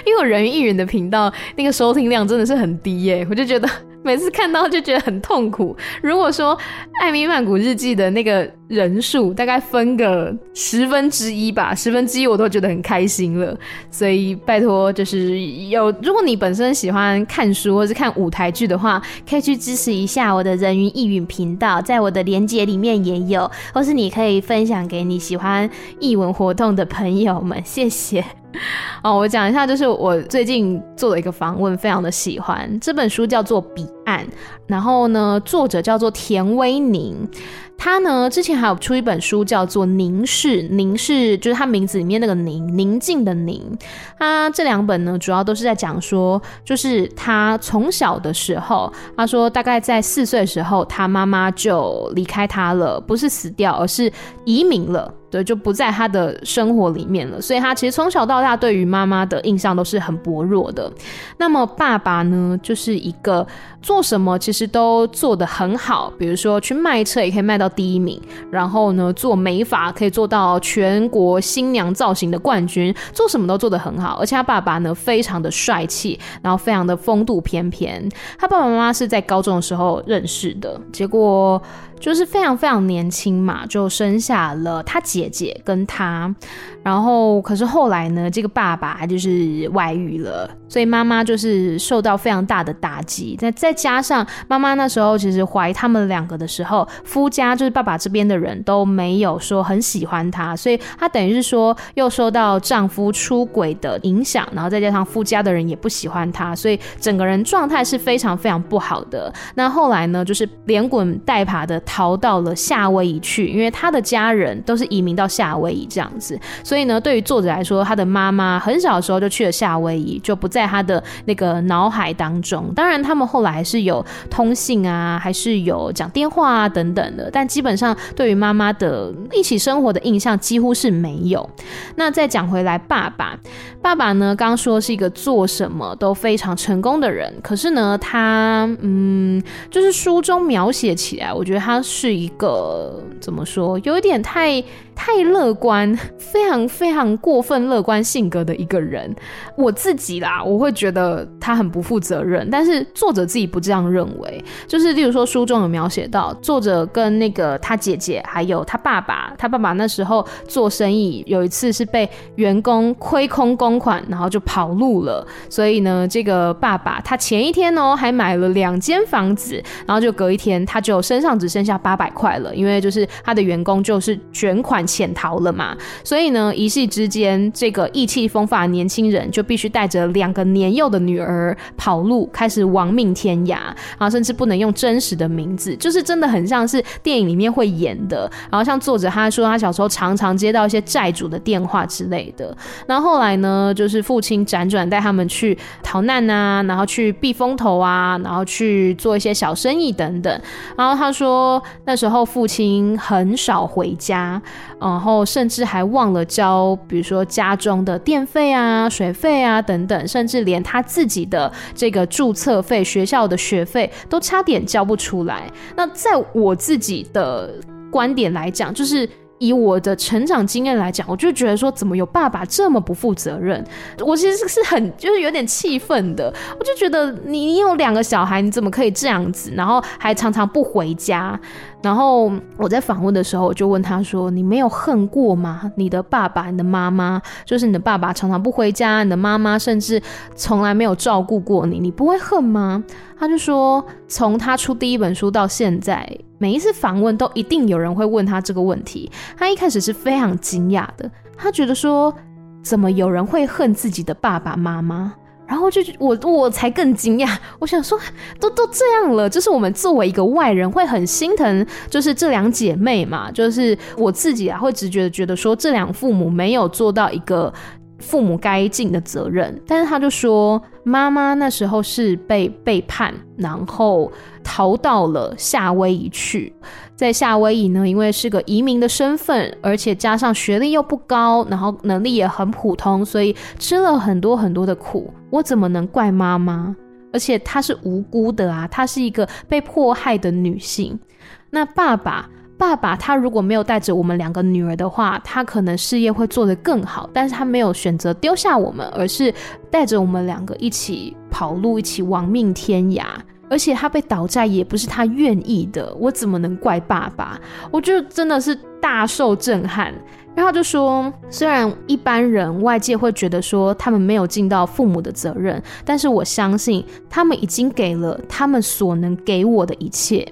因为我人云亦云的频道那个收听量真的是很低耶，我就觉得。[LAUGHS] 每次看到就觉得很痛苦。如果说《艾米曼谷日记》的那个人数大概分个十分之一吧，十分之一我都觉得很开心了。所以拜托，就是有如果你本身喜欢看书或是看舞台剧的话，可以去支持一下我的人云亦云频道，在我的连接里面也有，或是你可以分享给你喜欢艺文活动的朋友们，谢谢。[LAUGHS] 哦，我讲一下，就是我最近做了一个访问，非常的喜欢。这本书叫做《彼案》，然后呢，作者叫做田威宁。他呢，之前还有出一本书，叫做《宁视》，宁是就是他名字里面那个宁，宁静的宁。他这两本呢，主要都是在讲说，就是他从小的时候，他说大概在四岁的时候，他妈妈就离开他了，不是死掉，而是移民了。对，就不在他的生活里面了，所以他其实从小到大对于妈妈的印象都是很薄弱的。那么爸爸呢，就是一个做什么其实都做得很好，比如说去卖车也可以卖到第一名，然后呢做美发可以做到全国新娘造型的冠军，做什么都做得很好。而且他爸爸呢非常的帅气，然后非常的风度翩翩。他爸爸妈妈是在高中的时候认识的，结果。就是非常非常年轻嘛，就生下了他姐姐姐跟他，然后可是后来呢，这个爸爸就是外遇了，所以妈妈就是受到非常大的打击。那再加上妈妈那时候其实怀他们两个的时候，夫家就是爸爸这边的人都没有说很喜欢她，所以她等于是说又受到丈夫出轨的影响，然后再加上夫家的人也不喜欢她，所以整个人状态是非常非常不好的。那后来呢，就是连滚带爬的。逃到了夏威夷去，因为他的家人都是移民到夏威夷这样子，所以呢，对于作者来说，他的妈妈很小的时候就去了夏威夷，就不再在他的那个脑海当中。当然，他们后来还是有通信啊，还是有讲电话啊等等的，但基本上对于妈妈的一起生活的印象几乎是没有。那再讲回来，爸爸，爸爸呢，刚说是一个做什么都非常成功的人，可是呢，他嗯，就是书中描写起来，我觉得他。是一个怎么说，有一点太太乐观，非常非常过分乐观性格的一个人。我自己啦，我会觉得他很不负责任，但是作者自己不这样认为。就是例如说书中有描写到，作者跟那个他姐姐还有他爸爸，他爸爸那时候做生意，有一次是被员工亏空公款，然后就跑路了。所以呢，这个爸爸他前一天呢还买了两间房子，然后就隔一天他就身上只剩下八百块了，因为就是他的员工就是卷款。潜逃了嘛？所以呢，一夕之间，这个意气风发的年轻人就必须带着两个年幼的女儿跑路，开始亡命天涯，然后甚至不能用真实的名字，就是真的很像是电影里面会演的。然后像作者他说，他小时候常常接到一些债主的电话之类的。然后后来呢，就是父亲辗转带他们去逃难啊，然后去避风头啊，然后去做一些小生意等等。然后他说，那时候父亲很少回家。然后甚至还忘了交，比如说家中的电费啊、水费啊等等，甚至连他自己的这个注册费、学校的学费都差点交不出来。那在我自己的观点来讲，就是。以我的成长经验来讲，我就觉得说，怎么有爸爸这么不负责任？我其实是很就是有点气愤的。我就觉得你你有两个小孩，你怎么可以这样子？然后还常常不回家。然后我在访问的时候，我就问他说：“你没有恨过吗？你的爸爸、你的妈妈，就是你的爸爸常常不回家，你的妈妈甚至从来没有照顾过你，你不会恨吗？”他就说：“从他出第一本书到现在。”每一次访问都一定有人会问他这个问题，他一开始是非常惊讶的，他觉得说，怎么有人会恨自己的爸爸妈妈？然后就我我才更惊讶，[LAUGHS] 我想说都都这样了，就是我们作为一个外人会很心疼，就是这两姐妹嘛，就是我自己啊会直觉的觉得说，这两父母没有做到一个。父母该尽的责任，但是他就说，妈妈那时候是被背叛，然后逃到了夏威夷去。在夏威夷呢，因为是个移民的身份，而且加上学历又不高，然后能力也很普通，所以吃了很多很多的苦。我怎么能怪妈妈？而且她是无辜的啊，她是一个被迫害的女性。那爸爸。爸爸他如果没有带着我们两个女儿的话，他可能事业会做得更好。但是他没有选择丢下我们，而是带着我们两个一起跑路，一起亡命天涯。而且他被倒债也不是他愿意的，我怎么能怪爸爸？我就真的是大受震撼。然后就说，虽然一般人外界会觉得说他们没有尽到父母的责任，但是我相信他们已经给了他们所能给我的一切。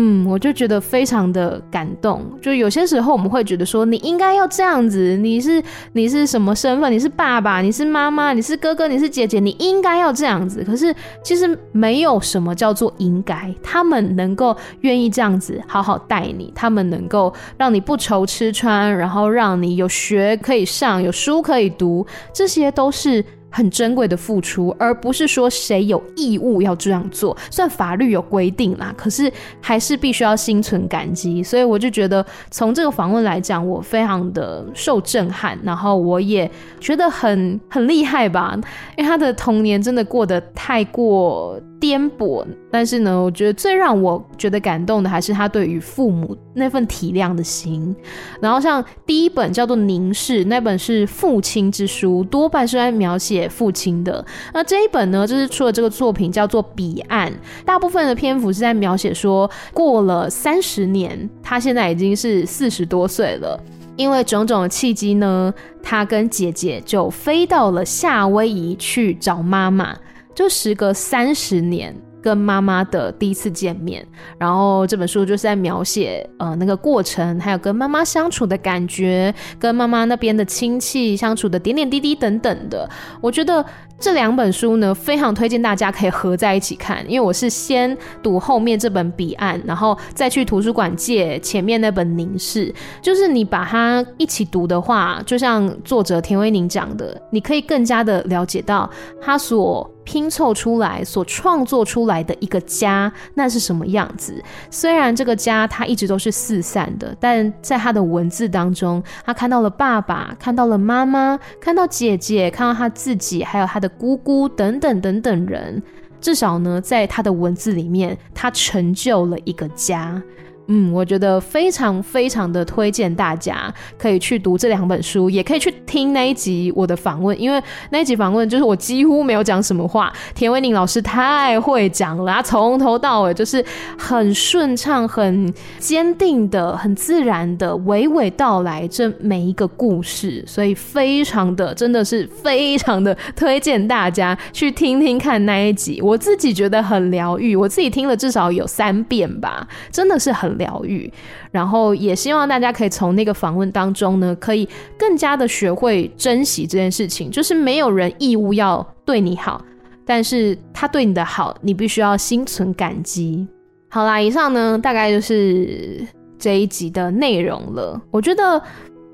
嗯，我就觉得非常的感动。就有些时候我们会觉得说，你应该要这样子，你是你是什么身份？你是爸爸，你是妈妈，你是哥哥，你是姐姐，你应该要这样子。可是其实没有什么叫做应该，他们能够愿意这样子好好带你，他们能够让你不愁吃穿，然后让你有学可以上，有书可以读，这些都是。很珍贵的付出，而不是说谁有义务要这样做。虽然法律有规定啦，可是还是必须要心存感激。所以我就觉得，从这个访问来讲，我非常的受震撼，然后我也觉得很很厉害吧，因为他的童年真的过得太过颠簸，但是呢，我觉得最让我觉得感动的还是他对于父母那份体谅的心。然后像第一本叫做《凝视》，那本是父亲之书，多半是在描写父亲的。那这一本呢，就是出了这个作品叫做《彼岸》，大部分的篇幅是在描写说，过了三十年，他现在已经是四十多岁了，因为种种的契机呢，他跟姐姐就飞到了夏威夷去找妈妈。就时隔三十年跟妈妈的第一次见面，然后这本书就是在描写呃那个过程，还有跟妈妈相处的感觉，跟妈妈那边的亲戚相处的点点滴滴等等的，我觉得。这两本书呢，非常推荐大家可以合在一起看，因为我是先读后面这本《彼岸》，然后再去图书馆借前面那本《凝视》。就是你把它一起读的话，就像作者田维宁讲的，你可以更加的了解到他所拼凑出来、所创作出来的一个家，那是什么样子。虽然这个家他一直都是四散的，但在他的文字当中，他看到了爸爸，看到了妈妈，看到姐姐，看到他自己，还有他的。姑姑等等等等人，至少呢，在他的文字里面，他成就了一个家。嗯，我觉得非常非常的推荐大家可以去读这两本书，也可以去听那一集我的访问，因为那一集访问就是我几乎没有讲什么话，田维宁老师太会讲了，他从头到尾就是很顺畅、很坚定的、很自然的娓娓道来这每一个故事，所以非常的真的是非常的推荐大家去听听看那一集，我自己觉得很疗愈，我自己听了至少有三遍吧，真的是很。疗愈，然后也希望大家可以从那个访问当中呢，可以更加的学会珍惜这件事情。就是没有人义务要对你好，但是他对你的好，你必须要心存感激。好啦，以上呢大概就是这一集的内容了。我觉得。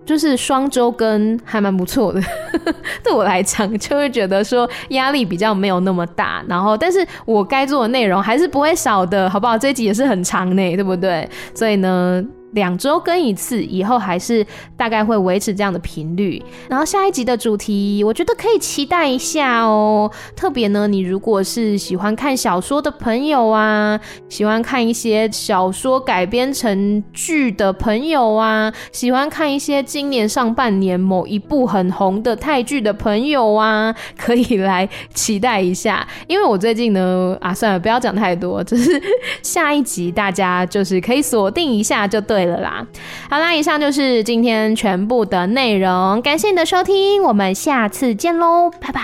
就是双周跟还蛮不错的，[LAUGHS] 对我来讲就会觉得说压力比较没有那么大，然后但是我该做的内容还是不会少的，好不好？这一集也是很长呢，对不对？所以呢。两周更一次，以后还是大概会维持这样的频率。然后下一集的主题，我觉得可以期待一下哦。特别呢，你如果是喜欢看小说的朋友啊，喜欢看一些小说改编成剧的朋友啊，喜欢看一些今年上半年某一部很红的泰剧的朋友啊，可以来期待一下。因为我最近呢，啊，算了，不要讲太多，就是下一集大家就是可以锁定一下就对了啦，好啦，以上就是今天全部的内容，感谢你的收听，我们下次见喽，拜拜。